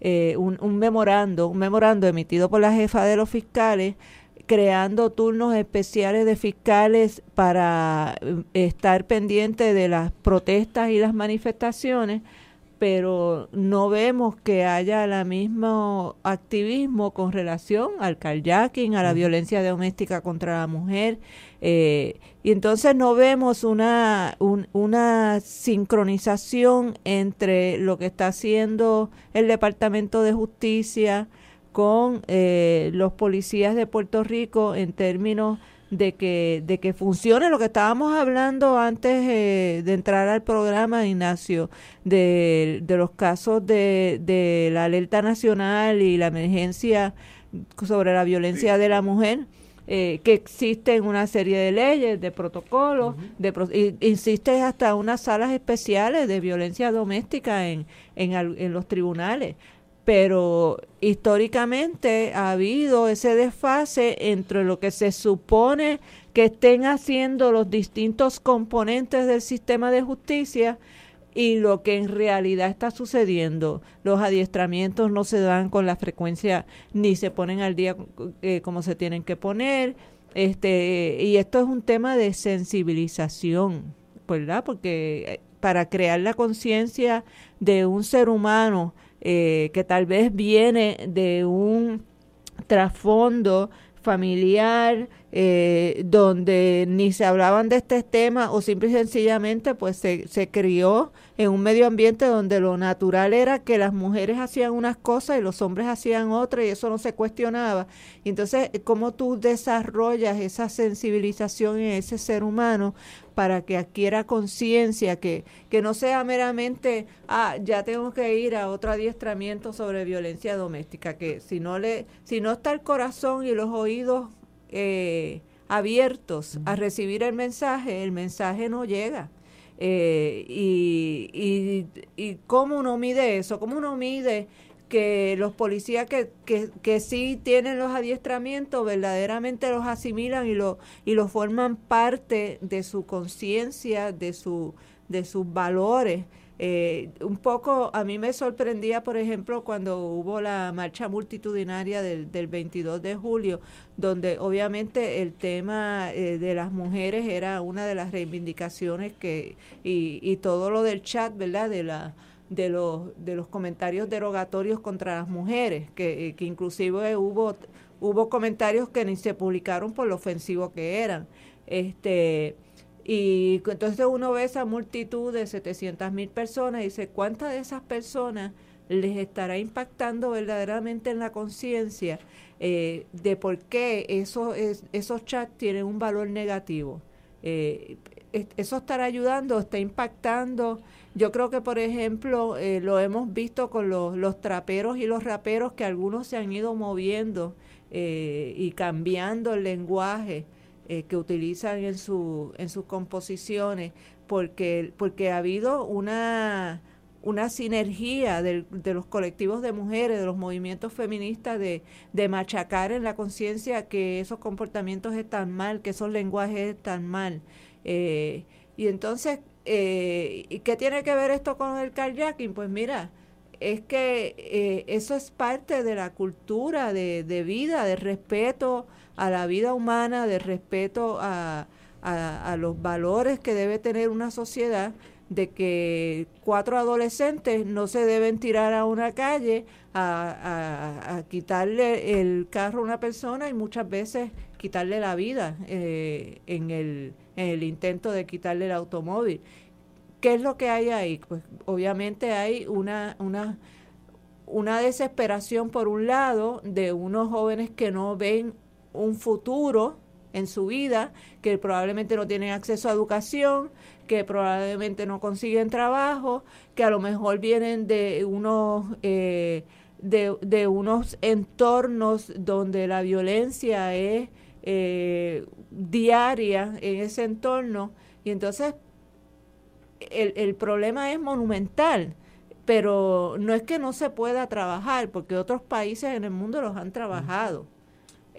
eh, un, un memorando, un memorando emitido por la jefa de los fiscales creando turnos especiales de fiscales para eh, estar pendiente de las protestas y las manifestaciones, pero no vemos que haya el mismo activismo con relación al carjacking, a la violencia doméstica contra la mujer eh, y entonces no vemos una, una sincronización entre lo que está haciendo el Departamento de Justicia con eh, los policías de Puerto Rico en términos de que, de que funcione lo que estábamos hablando antes eh, de entrar al programa, Ignacio, de, de los casos de, de la alerta nacional y la emergencia sobre la violencia de la mujer eh, que existen una serie de leyes, de protocolos, de insiste hasta unas salas especiales de violencia doméstica en, en, en los tribunales pero históricamente ha habido ese desfase entre lo que se supone que estén haciendo los distintos componentes del sistema de justicia y lo que en realidad está sucediendo. Los adiestramientos no se dan con la frecuencia ni se ponen al día eh, como se tienen que poner. Este, y esto es un tema de sensibilización, ¿verdad? Porque eh, para crear la conciencia de un ser humano eh, que tal vez viene de un trasfondo familiar eh, donde ni se hablaban de este tema o simple y sencillamente pues se, se crió en un medio ambiente donde lo natural era que las mujeres hacían unas cosas y los hombres hacían otras y eso no se cuestionaba. Entonces, ¿cómo tú desarrollas esa sensibilización en ese ser humano para que adquiera conciencia, que, que no sea meramente, ah, ya tengo que ir a otro adiestramiento sobre violencia doméstica, que si no, le, si no está el corazón y los oídos eh, abiertos a recibir el mensaje, el mensaje no llega. Eh, y, y, y cómo uno mide eso, cómo uno mide que los policías que, que, que, sí tienen los adiestramientos verdaderamente los asimilan y lo, y lo forman parte de su conciencia, de, su, de sus valores. Eh, un poco a mí me sorprendía, por ejemplo, cuando hubo la marcha multitudinaria del, del 22 de julio, donde obviamente el tema eh, de las mujeres era una de las reivindicaciones que y, todo lo del chat, ¿verdad? De la de los de los comentarios derogatorios contra las mujeres, que, que inclusive hubo hubo comentarios que ni se publicaron por lo ofensivo que eran. Este y entonces uno ve esa multitud de 700 mil personas y dice, ¿cuántas de esas personas les estará impactando verdaderamente en la conciencia eh, de por qué esos, esos chats tienen un valor negativo? Eh, eso estará ayudando, está impactando. Yo creo que, por ejemplo, eh, lo hemos visto con los, los, traperos y los raperos que algunos se han ido moviendo y cambiando el lenguaje eh, que utilizan en, su, en sus composiciones, porque, porque ha habido una, una sinergia de, los colectivos de mujeres, de los movimientos feministas, de, de machacar en la conciencia que esos comportamientos están mal, que esos lenguajes están mal. Eh, y entonces, eh, ¿qué tiene que ver esto con el kayaking? Pues mira, es que eh, eso es parte de la cultura de, de vida, de respeto a la vida humana, de respeto a, a, los valores que debe tener una sociedad, de que cuatro adolescentes no se deben tirar a una calle a, a, quitarle el carro a una persona y muchas veces quitarle la vida eh, en, el, en el intento de quitarle el automóvil. ¿Qué es lo que hay ahí? Pues obviamente hay una, una, una desesperación por un lado de unos jóvenes que no ven un futuro en su vida, que probablemente no tienen acceso a educación, que probablemente no consiguen trabajo, que a lo mejor vienen de unos eh, de, de, unos entornos donde la violencia es eh, diaria en ese entorno. Y entonces el, el problema es monumental pero no es que no se pueda trabajar porque otros países en el mundo los han trabajado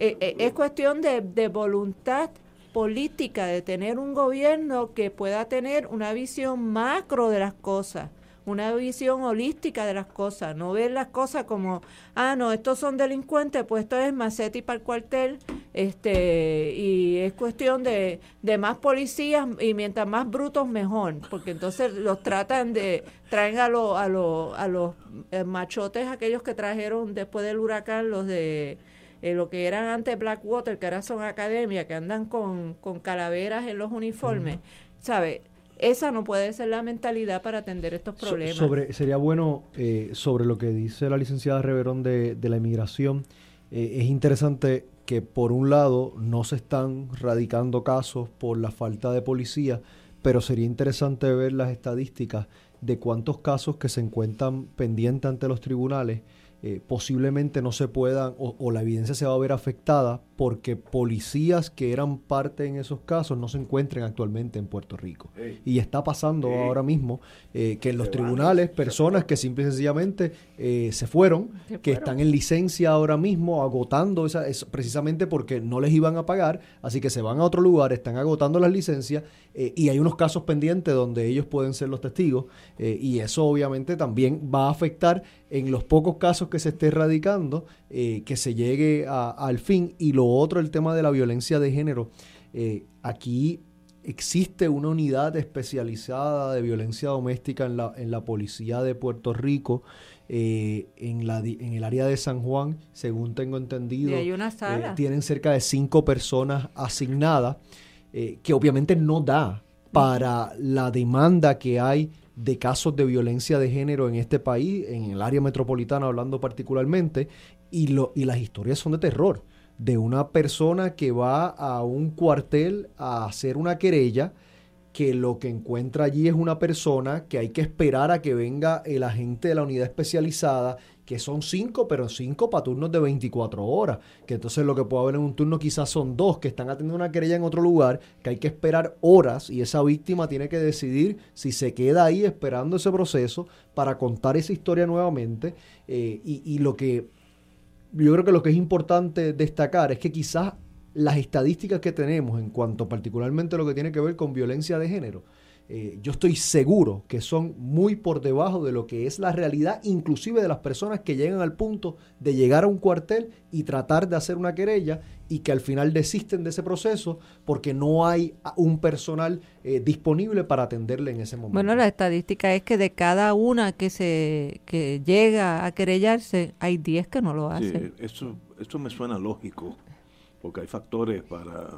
eh, eh, es cuestión de, de voluntad política, de tener un gobierno que pueda tener una visión macro de las cosas, una visión holística de las cosas, no ver las cosas como, ah, no, estos son delincuentes, pues esto es macete para el cuartel, este, y es cuestión de, de más policías y mientras más brutos mejor, porque entonces los tratan de, traen a, lo, a, lo, a los eh, machotes aquellos que trajeron después del huracán, los de eh, lo que eran antes Blackwater, que ahora son academia, que andan con, con calaveras en los uniformes, ¿sabe? Esa no puede ser la mentalidad para atender estos problemas. sobre, sería bueno, eh, sobre lo que dice la licenciada Reverón de, de la inmigración, eh, es interesante que por un lado no se están radicando casos por la falta de policía, pero sería interesante ver las estadísticas de cuántos casos que se encuentran pendientes ante los tribunales eh, posiblemente no se puedan o, la evidencia se va a ver afectada porque policías que eran parte en esos casos no se encuentran actualmente en Puerto Rico. Y está pasando ahora mismo eh, que en los tribunales personas que simple y sencillamente eh, se, fueron, que están en licencia ahora mismo agotando esa, precisamente porque no les iban a pagar, así que se van a otro lugar, están agotando las licencias eh, y hay unos casos pendientes donde ellos pueden ser los testigos y eso obviamente también va a afectar en los pocos casos que se esté erradicando que se llegue al fin y lo otro, el tema de la violencia de género. Eh, aquí existe una unidad especializada de violencia doméstica en la, en la policía de Puerto Rico. Eh, en, la, en el área de San Juan, según tengo entendido, hay una eh, tienen cerca de cinco personas asignadas, que obviamente no da para la demanda que hay de casos de violencia de género en este país, en el área metropolitana hablando particularmente, y, lo, y las historias son de terror. De una persona que va a un cuartel a hacer una querella, que lo que encuentra allí es una persona que hay que esperar a que venga el agente de la unidad especializada, que son cinco, pero cinco para turnos de 24 horas, que entonces lo que puede haber en un turno quizás son dos que están atendiendo una querella en otro lugar, que hay que esperar horas y esa víctima tiene que decidir si se queda ahí esperando ese proceso para contar esa historia nuevamente eh, y, y lo que yo creo que lo que es importante destacar es que quizás las estadísticas que tenemos en cuanto particularmente lo que tiene que ver con violencia de género, eh, yo estoy seguro que son muy por debajo de lo que es la realidad, inclusive de las personas que llegan al punto de llegar a un cuartel y tratar de hacer una querella y que al final desisten de ese proceso porque no hay un personal eh, disponible para atenderle en ese momento. Bueno, la estadística es que de cada una que se que llega a querellarse, hay 10 que no lo hacen. Sí, eso, eso me suena lógico, porque hay factores para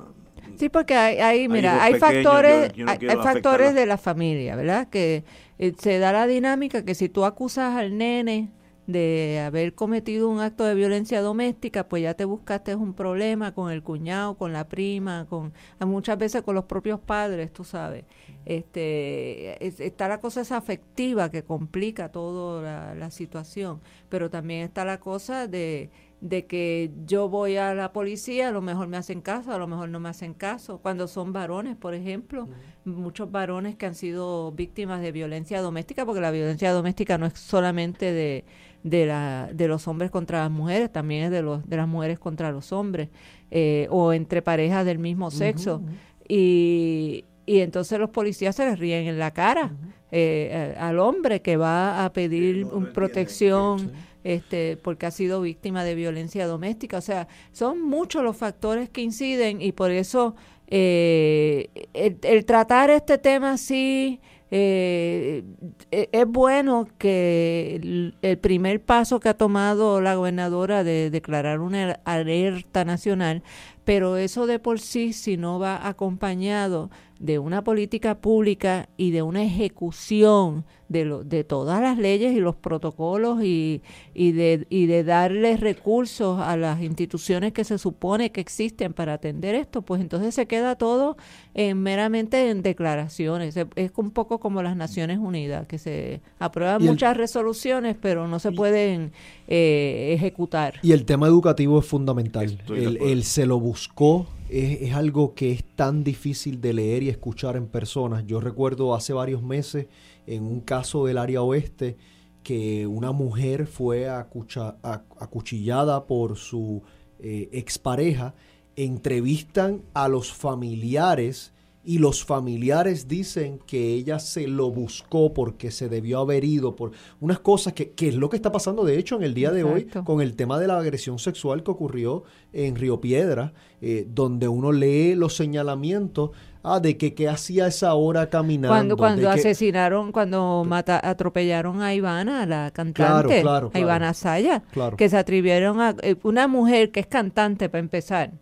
Sí, porque hay, mira, hay factores, hay, factores de la familia, ¿verdad? Que eh, se da la dinámica que si tú acusas al nene de haber cometido un acto de violencia doméstica, pues ya te buscaste un problema con el cuñado, con la prima, con muchas veces con los propios padres, tú sabes. Este, está la cosa esa afectiva que complica toda la situación, pero también está la cosa de de que yo voy a la policía, a lo mejor me hacen caso, a lo mejor no me hacen caso. Cuando son varones, por ejemplo, muchos varones que han sido víctimas de violencia doméstica, porque la violencia doméstica no es solamente de, de, la, de los hombres contra las mujeres, también es de, los, de las mujeres contra los hombres, eh, o entre parejas del mismo sexo. y, y entonces los policías se les ríen en la cara eh, al hombre que va a pedir un protección este, porque ha sido víctima de violencia doméstica. O sea, son muchos los factores que inciden y por eso eh, el, tratar este tema así eh, e, es bueno que el, primer paso que ha tomado la gobernadora de declarar una alerta nacional, pero eso de por sí, si no va acompañado de una política pública y de una ejecución de, lo, de todas las leyes y los protocolos y, y, de, y de darles recursos a las instituciones que se supone que existen para atender esto, pues entonces se queda todo en, meramente en declaraciones. Es un poco como las Naciones Unidas, que se aprueban muchas resoluciones, pero no se pueden eh, ejecutar. Y el tema educativo es fundamental. Él, se lo buscó es, algo que es tan difícil de leer y escuchar en personas. Yo recuerdo hace varios meses en un caso del área oeste que una mujer fue acuchillada por su eh, expareja. Entrevistan a los familiares y los familiares dicen que ella se lo buscó porque se debió haber ido por unas cosas que, que es lo que está pasando de hecho en el día de hoy con el tema de la agresión sexual que ocurrió en Río Piedra, eh, donde uno lee los señalamientos ah, de que qué hacía esa hora caminando. Cuando, cuando asesinaron, cuando mata, atropellaron a Ivana, la cantante, a Ivana Saya, que se atrevieron a... Eh, una mujer que es cantante para empezar,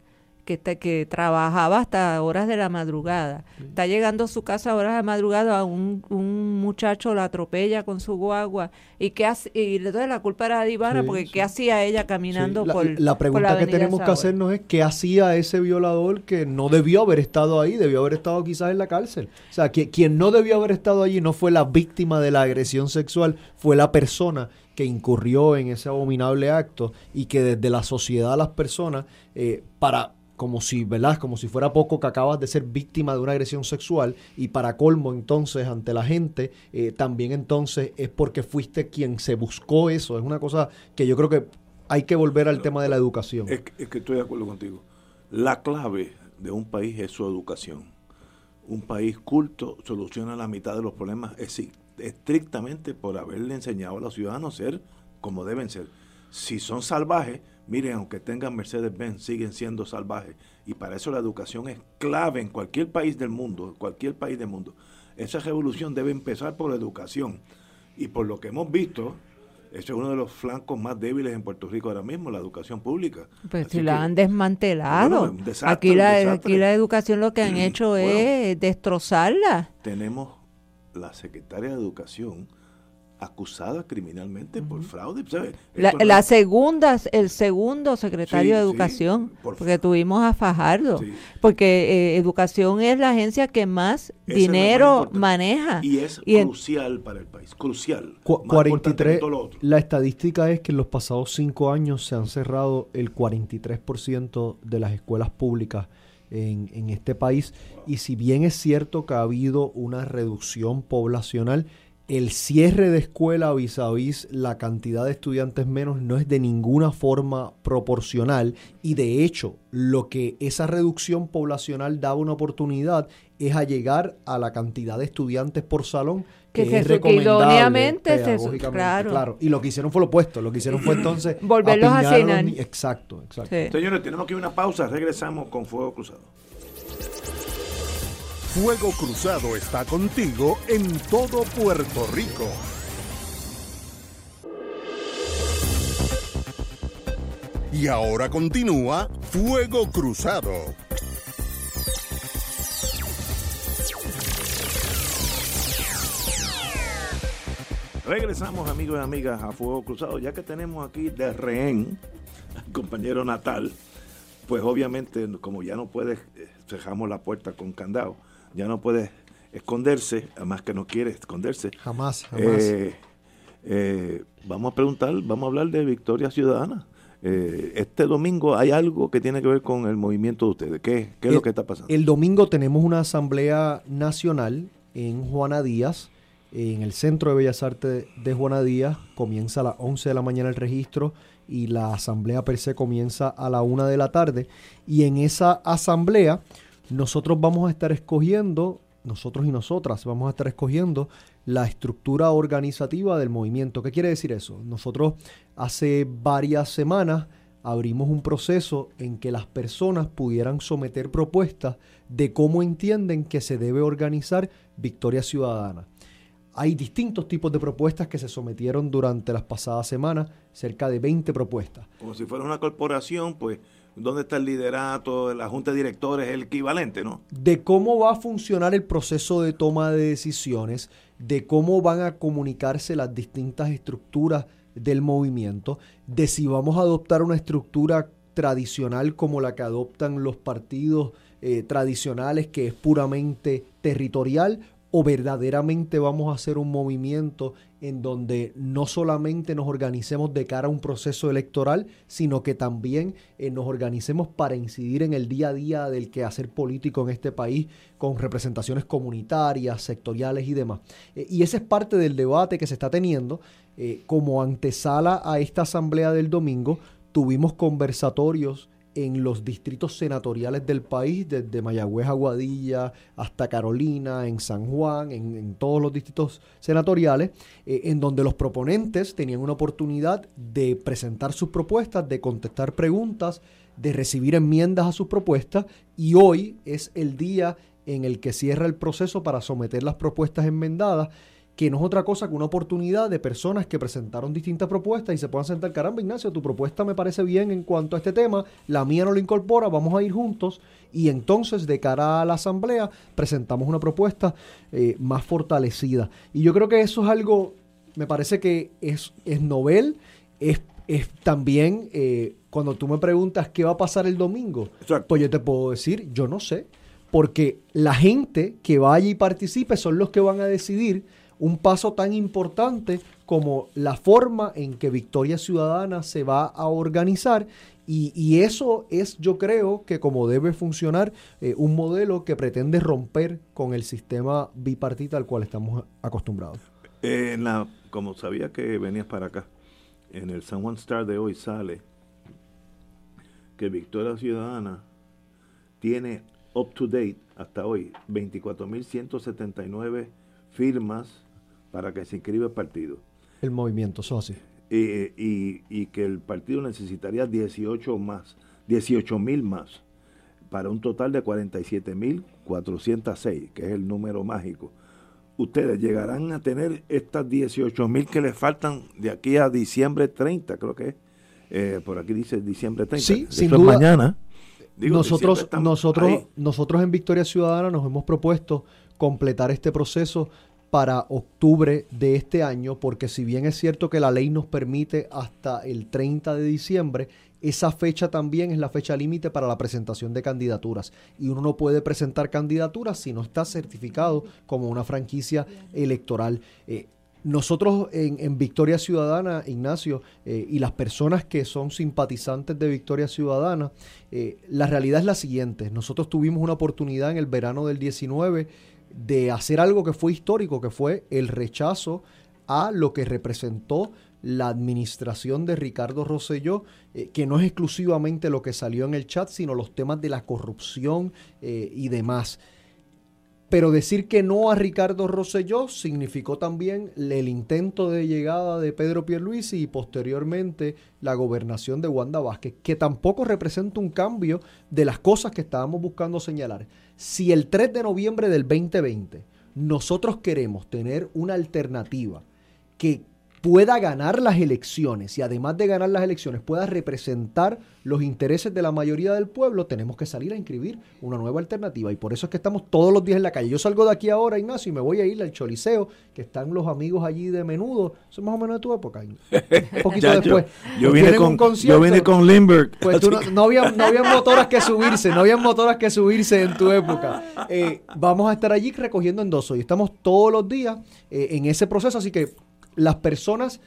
que, que trabajaba hasta horas de la madrugada. Está llegando a su casa a horas de la madrugada, un, un muchacho la atropella con su guagua. Y que y le doy la culpa a Divana porque qué hacía ella caminando la, por la pregunta que tenemos que hacernos es qué hacía ese violador que no debió haber estado ahí, debió haber estado quizás en la cárcel. O sea, que quien no debió haber estado allí no fue la víctima de la agresión sexual, fue la persona que incurrió en ese abominable acto y que desde la sociedad las personas, eh, para como si, ¿verdad? Como si fuera poco que acabas de ser víctima de una agresión sexual y para colmo entonces ante la gente, eh, también entonces es porque fuiste quien se buscó eso. Es una cosa que yo creo que hay que volver al tema de la educación. Es que, es que estoy de acuerdo contigo. La clave de un país es su educación. Un país culto soluciona la mitad de los problemas estrictamente por haberle enseñado a los ciudadanos a ser como deben ser. Si son salvajes, miren, aunque tengan Mercedes-Benz, siguen siendo salvajes. Y para eso la educación es clave en cualquier país del mundo, cualquier país del mundo. Esa revolución debe empezar por la educación. Y por lo que hemos visto, ese es uno de los flancos más débiles en Puerto Rico ahora mismo, la educación pública. Pues si la han desmantelado. aquí, la, aquí la educación lo que han hecho es destrozarla. Tenemos la secretaria de Educación acusada criminalmente por fraude. La, segunda, el segundo secretario de Educación, porque tuvimos a Fajardo, porque eh, Educación es la agencia que más dinero maneja. Y es crucial para el país, crucial. 43, la estadística es que en los pasados cinco años se han cerrado el 43% de las escuelas públicas en, en este país y si bien es cierto que ha habido una reducción poblacional, el cierre de escuela vis a vis la cantidad de estudiantes menos no es de ninguna forma proporcional y de hecho lo que esa reducción poblacional da una oportunidad es a llegar a la cantidad de estudiantes por salón que, es recomendable claro. claro. y lo que hicieron fue lo opuesto lo que hicieron fue entonces *clears throat* volverlos a cenar exacto exacto señores tenemos que ir a una pausa regresamos con fuego cruzado Fuego Cruzado está contigo en todo Puerto Rico. Y ahora continúa Fuego Cruzado. Regresamos amigos y amigas a Fuego Cruzado, ya que tenemos aquí de rehén al compañero Natal, pues obviamente como ya no puede, eh, cerramos la puerta con candado ya no puede esconderse, además que no quiere esconderse. Jamás, jamás. Eh, eh, vamos a preguntar, vamos a hablar de Victoria Ciudadana. Eh, este domingo hay algo que tiene que ver con el movimiento de ustedes. ¿Qué, es lo que está pasando? El domingo tenemos una asamblea nacional en Juana Díaz, en el Centro de Bellas Artes de Juana Díaz. Comienza a las 11 de la mañana el registro y la asamblea per se comienza a la 1 de la tarde. Y en esa asamblea nosotros vamos a estar escogiendo, nosotros y nosotras vamos a estar escogiendo la estructura organizativa del movimiento. ¿Qué quiere decir eso? Nosotros hace varias semanas abrimos un proceso en que las personas pudieran someter propuestas de cómo entienden que se debe organizar Victoria Ciudadana. Hay distintos tipos de propuestas que se sometieron durante las pasadas semanas, cerca de 20 propuestas. Como si fuera una corporación, pues dónde está el liderato, la junta de directores, el equivalente, ¿no? De cómo va a funcionar el proceso de toma de decisiones, de cómo van a comunicarse las distintas estructuras del movimiento, de si vamos a adoptar una estructura tradicional como la que adoptan los partidos eh, tradicionales, que es puramente territorial, o verdaderamente vamos a hacer un movimiento en donde no solamente nos organicemos de cara a un proceso electoral, sino que también eh, nos organicemos para incidir en el día a día del quehacer político en este país con representaciones comunitarias, sectoriales y demás. Eh, y ese es parte del debate que se está teniendo. Eh, como antesala a esta asamblea del domingo, tuvimos conversatorios en los distritos senatoriales del país, desde Mayagüez Aguadilla hasta Carolina, en San Juan, en, todos los distritos senatoriales, eh, en donde los proponentes tenían una oportunidad de presentar sus propuestas, de contestar preguntas, de recibir enmiendas a sus propuestas, y hoy es el día en el que cierra el proceso para someter las propuestas enmendadas que no es otra cosa que una oportunidad de personas que presentaron distintas propuestas y se puedan sentar, caramba Ignacio, tu propuesta me parece bien en cuanto a este tema, la mía no lo incorpora, vamos a ir juntos y entonces de cara a la asamblea presentamos una propuesta eh, más fortalecida. Y yo creo que eso es algo, me parece que es, es novel, es, es también, eh, cuando tú me preguntas qué va a pasar el domingo, pues yo te puedo decir, yo no sé, porque la gente que vaya y participe son los que van a decidir un paso tan importante como la forma en que Victoria Ciudadana se va a organizar y, eso es, yo creo, que como debe funcionar eh, un modelo que pretende romper con el sistema bipartita al cual estamos acostumbrados. la, como sabía que venías para acá, en el San Juan Star de hoy sale que Victoria Ciudadana tiene up to date hasta hoy 24.179 firmas para que se inscriba el partido. El movimiento socio. Y, y, que el partido necesitaría 18 más, 18 mil más, para un total de 47 mil 406, que es el número mágico. Ustedes llegarán a tener estas 18 mil que les faltan de aquí a diciembre 30, creo que es. Eh, por aquí dice diciembre 30. Sí, sin duda. mañana. nosotros, nosotros, nosotros en Victoria Ciudadana nos hemos propuesto completar este proceso para octubre de este año, porque si bien es cierto que la ley nos permite hasta el 30 de diciembre, esa fecha también es la fecha límite para la presentación de candidaturas. Y uno no puede presentar candidaturas si no está certificado como una franquicia electoral. Eh, nosotros en, Victoria Ciudadana, Ignacio, eh, y las personas que son simpatizantes de Victoria Ciudadana, eh, la realidad es la siguiente. Nosotros tuvimos una oportunidad en el verano del 19 de hacer algo que fue histórico, que fue el rechazo a lo que representó la administración de Ricardo Rosselló, eh, que no es exclusivamente lo que salió en el chat, sino los temas de la corrupción eh, y demás. Pero decir que no a Ricardo Rosselló significó también el intento de llegada de Pedro Pierluisi y posteriormente la gobernación de Wanda Vázquez, que tampoco representa un cambio de las cosas que estábamos buscando señalar. Si el 3 de noviembre del 2020 nosotros queremos tener una alternativa que pueda ganar las elecciones y además de ganar las elecciones pueda representar los intereses de la mayoría del pueblo, tenemos que salir a inscribir una nueva alternativa. Y por eso es que estamos todos los días en la calle. Yo salgo de aquí ahora, Ignacio, y me voy a ir al Choliseo, que están los amigos allí de menudo. Eso es más o menos de tu época. Un poquito *laughs* después. Yo, vine con, yo vine con Limburg. Pues tú *laughs* no, había, no había motoras que subirse, no había motoras que subirse en tu época. Eh, vamos a estar allí recogiendo endosos y estamos todos los días eh, en ese proceso, así que las personas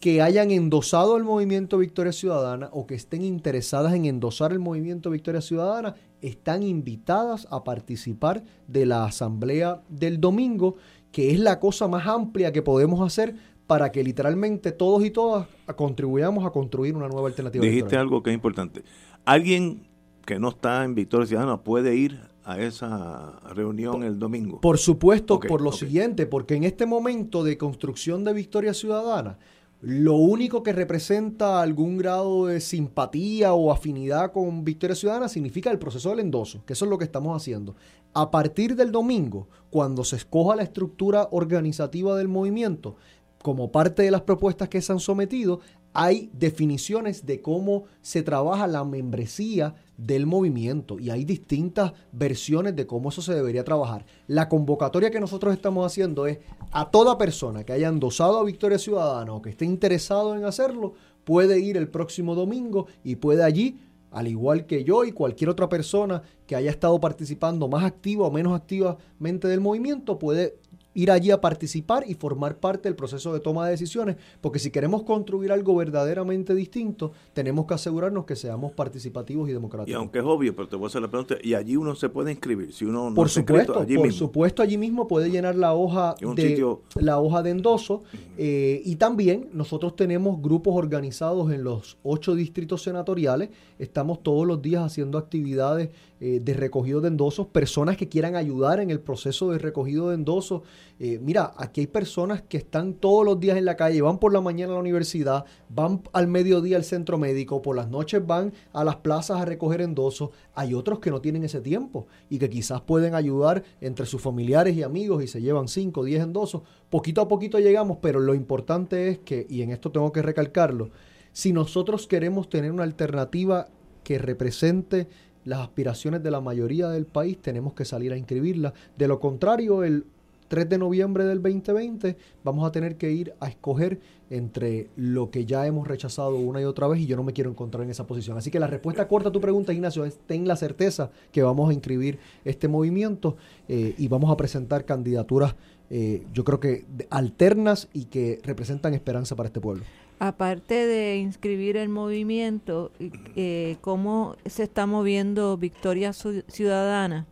que hayan endosado el movimiento Victoria Ciudadana o que estén interesadas en endosar el movimiento Victoria Ciudadana están invitadas a participar de la asamblea del domingo, que es la cosa más amplia que podemos hacer para que literalmente todos y todas contribuyamos a construir una nueva alternativa. Dijiste algo que es importante. Alguien que no está en Victoria Ciudadana puede ir a esa reunión el domingo? Por supuesto, por lo siguiente, porque en este momento de construcción de Victoria Ciudadana, lo único que representa algún grado de simpatía o afinidad con Victoria Ciudadana significa el proceso del endoso, que eso es lo que estamos haciendo. A partir del domingo, cuando se escoja la estructura organizativa del movimiento, como parte de las propuestas que se han sometido, hay definiciones de cómo se trabaja la membresía del movimiento y hay distintas versiones de cómo eso se debería trabajar. La convocatoria que nosotros estamos haciendo es a toda persona que haya endosado a Victoria Ciudadana o que esté interesado en hacerlo, puede ir el próximo domingo y puede allí, al igual que yo y cualquier otra persona que haya estado participando más activa o menos activamente del movimiento, puede ir allí a participar y formar parte del proceso de toma de decisiones, porque si queremos construir algo verdaderamente distinto, tenemos que asegurarnos que seamos participativos y democráticos. Y aunque es obvio, pero te voy a hacer la pregunta, y allí uno se puede inscribir, si uno no por supuesto, allí por supuesto allí mismo puede llenar la hoja de la hoja de endoso eh, y también nosotros tenemos grupos organizados en los ocho distritos senatoriales, estamos todos los días haciendo actividades eh, de recogido de endosos, personas que quieran ayudar en el proceso de recogido de endosos. Eh, mira, aquí hay personas que están todos los días en la calle, van por la mañana a la universidad, van al mediodía al centro médico, por las noches van a las plazas a recoger endosos. Hay otros que no tienen ese tiempo y que quizás pueden ayudar entre sus familiares y amigos y se llevan 5 o 10 endosos. Poquito a poquito llegamos, pero lo importante es que, y en esto tengo que recalcarlo, si nosotros queremos tener una alternativa que represente las aspiraciones de la mayoría del país, tenemos que salir a inscribirla. De lo contrario, el 3 de noviembre del 2020 vamos a tener que ir a escoger entre lo que ya hemos rechazado una y otra vez y yo no me quiero encontrar en esa posición. Así que la respuesta corta a tu pregunta, Ignacio, es ten la certeza que vamos a inscribir este movimiento eh, y vamos a presentar candidaturas, eh, yo creo que alternas y que representan esperanza para este pueblo aparte de inscribir el movimiento, eh, cómo se está moviendo Victoria Ciudadana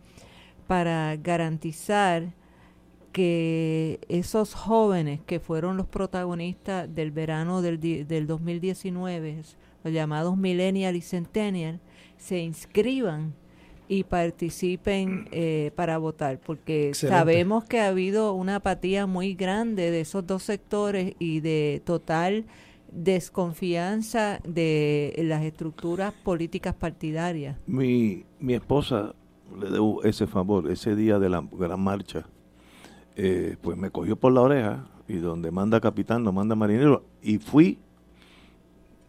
para garantizar que esos jóvenes que fueron los protagonistas del verano del, del 2019, los llamados millennial y centennial, se inscriban y participen eh, para votar, porque sabemos que ha habido una apatía muy grande de esos dos sectores y de total desconfianza de las estructuras políticas partidarias. Mi, mi esposa le debo ese favor, ese día de la gran marcha, eh, pues me cogió por la oreja y donde manda capitán no manda marinero y fui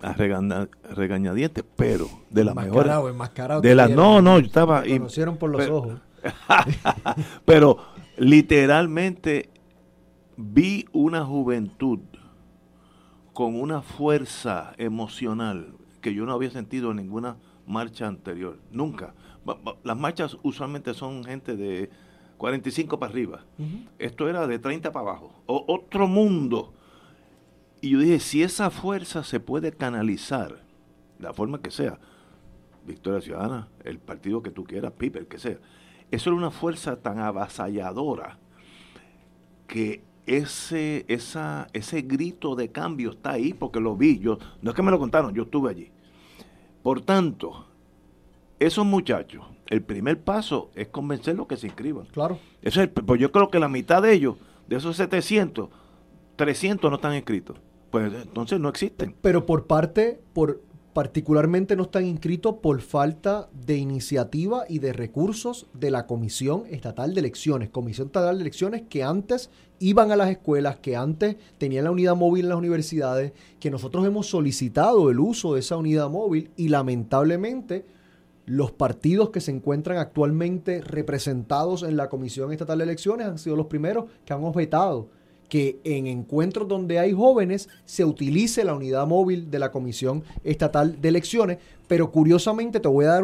a regañadientes, pero de la mejor de la no no yo estaba y conocieron por los ojos *laughs* pero literalmente vi una juventud con una fuerza emocional que yo no había sentido en ninguna marcha anterior, nunca. Las marchas usualmente son gente de 45 para arriba. Esto era de 30 para abajo. otro mundo. Y yo dije, si esa fuerza se puede canalizar, la forma que sea, Victoria Ciudadana, el partido que tú quieras, Piper, que sea, eso era una fuerza tan avasalladora que ese, esa, ese grito de cambio está ahí porque lo vi. Yo, no es que me lo contaron, yo estuve allí. Por tanto, esos muchachos, el primer paso es convencerlos que se inscriban. Claro. Eso es, pues yo creo que la mitad de ellos, de esos 700, 300 no están inscritos. Pues entonces no existen. Pero por parte, por particularmente no están inscritos por falta de iniciativa y de recursos de la Comisión Estatal de Elecciones. Comisión Estatal de Elecciones que antes iban a las escuelas, que antes tenían la unidad móvil en las universidades, que nosotros hemos solicitado el uso de esa unidad móvil y lamentablemente los partidos que se encuentran actualmente representados en la Comisión Estatal de Elecciones han sido los primeros que han objetado que en encuentros donde hay jóvenes se utilice la unidad móvil de la Comisión Estatal de Elecciones, pero curiosamente te voy a dar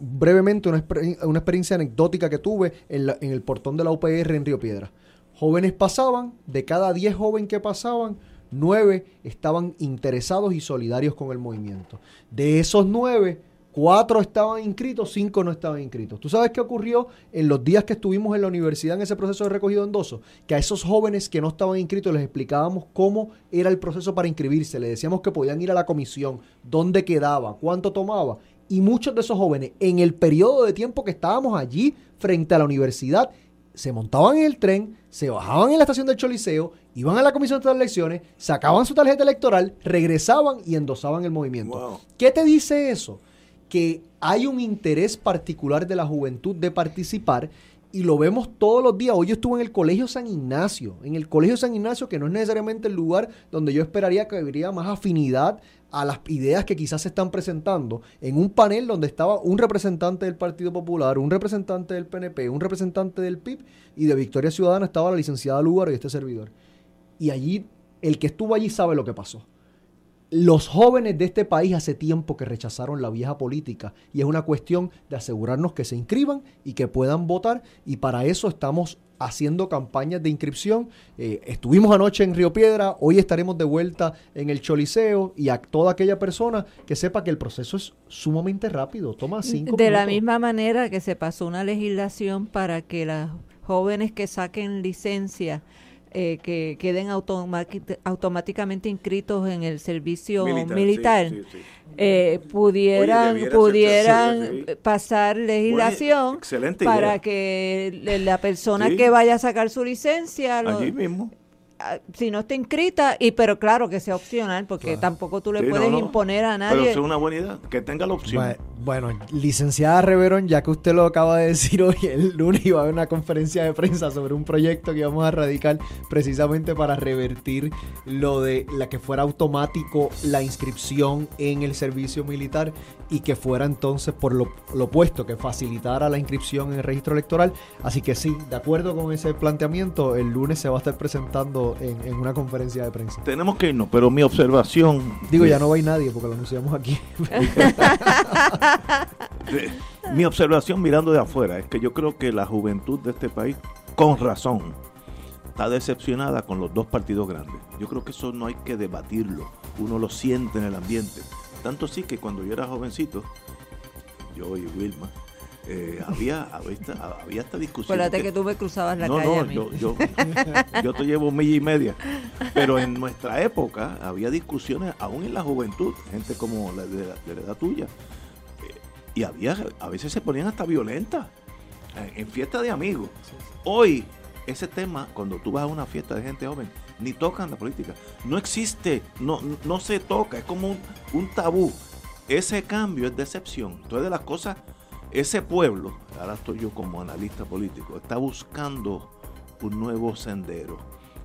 brevemente una, experiencia anecdótica que tuve en, el portón de la UPR en Río Piedra. Jóvenes pasaban, de cada 10 jóvenes que pasaban, 9 estaban interesados y solidarios con el movimiento. De esos 9, Cuatro estaban inscritos, cinco no estaban inscritos. ¿Tú sabes qué ocurrió en los días que estuvimos en la universidad en ese proceso de recogido endoso? Que a esos jóvenes que no estaban inscritos les explicábamos cómo era el proceso para inscribirse. Les decíamos que podían ir a la comisión, dónde quedaba, cuánto tomaba. Y muchos de esos jóvenes, en el periodo de tiempo que estábamos allí frente a la universidad, se montaban en el tren, se bajaban en la estación del Choliseo, iban a la comisión de elecciones, sacaban su tarjeta electoral, regresaban y endosaban el movimiento. ¿Qué te dice eso? Que hay un interés particular de la juventud de participar y lo vemos todos los días. Hoy yo estuve en el Colegio San Ignacio, en el Colegio San Ignacio, que no es necesariamente el lugar donde yo esperaría que habría más afinidad a las ideas que quizás se están presentando, en un panel donde estaba un representante del Partido Popular, un representante del PNP, un representante del PIB y de Victoria Ciudadana estaba la licenciada Lugar y este servidor. Y allí, el que estuvo allí sabe lo que pasó los jóvenes de este país hace tiempo que rechazaron la vieja política y es una cuestión de asegurarnos que se inscriban y que puedan votar y para eso estamos haciendo campañas de inscripción. Eh, estuvimos anoche en Río Piedra, hoy estaremos de vuelta en el Choliseo y a toda aquella persona que sepa que el proceso es sumamente rápido, toma cinco De la misma manera que se pasó una legislación para que las jóvenes que saquen licencia eh, que queden automáticamente inscritos en el servicio militar, eh, pudieran pudieran pasar legislación para que la persona que vaya a sacar su licencia allí mismo. Ah, si no está inscrita, y pero claro que sea opcional, porque tampoco tú le puedes imponer a nadie. Pero es una buena idea, que tenga la opción. Bueno, licenciada Reverón, ya que usted lo acaba de decir hoy, el lunes iba a haber una conferencia de prensa sobre un proyecto que íbamos a radicar precisamente para revertir lo de la que fuera automático la inscripción en el servicio militar y que fuera entonces por lo, opuesto, que facilitara la inscripción en el registro electoral. Así que sí, de acuerdo con ese planteamiento, el lunes se va a estar presentando en, una conferencia de prensa. Tenemos que irnos, pero mi observación... Digo, ya no va a ir nadie porque lo anunciamos aquí. *laughs* *laughs* mi observación mirando de afuera es que yo creo que la juventud de este país, con razón, está decepcionada con los dos partidos grandes. Yo creo que eso no hay que debatirlo, uno lo siente en el ambiente. Tanto sí que cuando yo era jovencito, yo y Wilma, eh, había, había, esta, discusión. Acuérdate que, tú me cruzabas la calle. No, yo, yo, *laughs* yo, te llevo milla y media. Pero en nuestra época había discusiones, aún en la juventud, gente como la de, la, edad tuya. Eh, y había, a veces se ponían hasta violentas en, en fiestas de amigos. Hoy, ese tema, cuando tú vas a una fiesta de gente joven, ni tocan la política. No existe, no, no se toca, es como un, tabú. Ese cambio es decepción. Entonces, de las cosas, ese pueblo, ahora estoy yo como analista político, está buscando un nuevo sendero.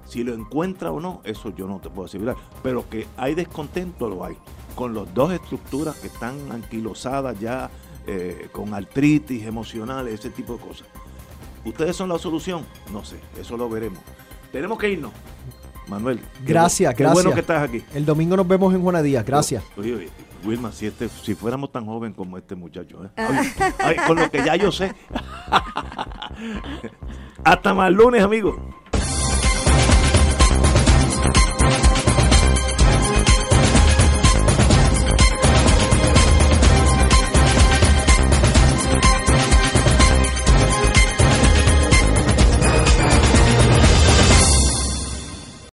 Si lo encuentra o no, eso yo no te puedo asegurar. Pero que hay descontento, lo hay con las dos estructuras que están anquilosadas ya eh, con artritis emocional, ese tipo de cosas. ¿Ustedes son la solución? No sé, eso lo veremos. Tenemos que irnos. Manuel. Gracias, qué, gracias. Qué bueno que estás aquí. El domingo nos vemos en Juanadías. Gracias. Oye, Wilma, si, este, si fuéramos tan joven como este muchacho, ¿eh? ah. con lo que ya yo sé. *laughs* Hasta más lunes, amigos.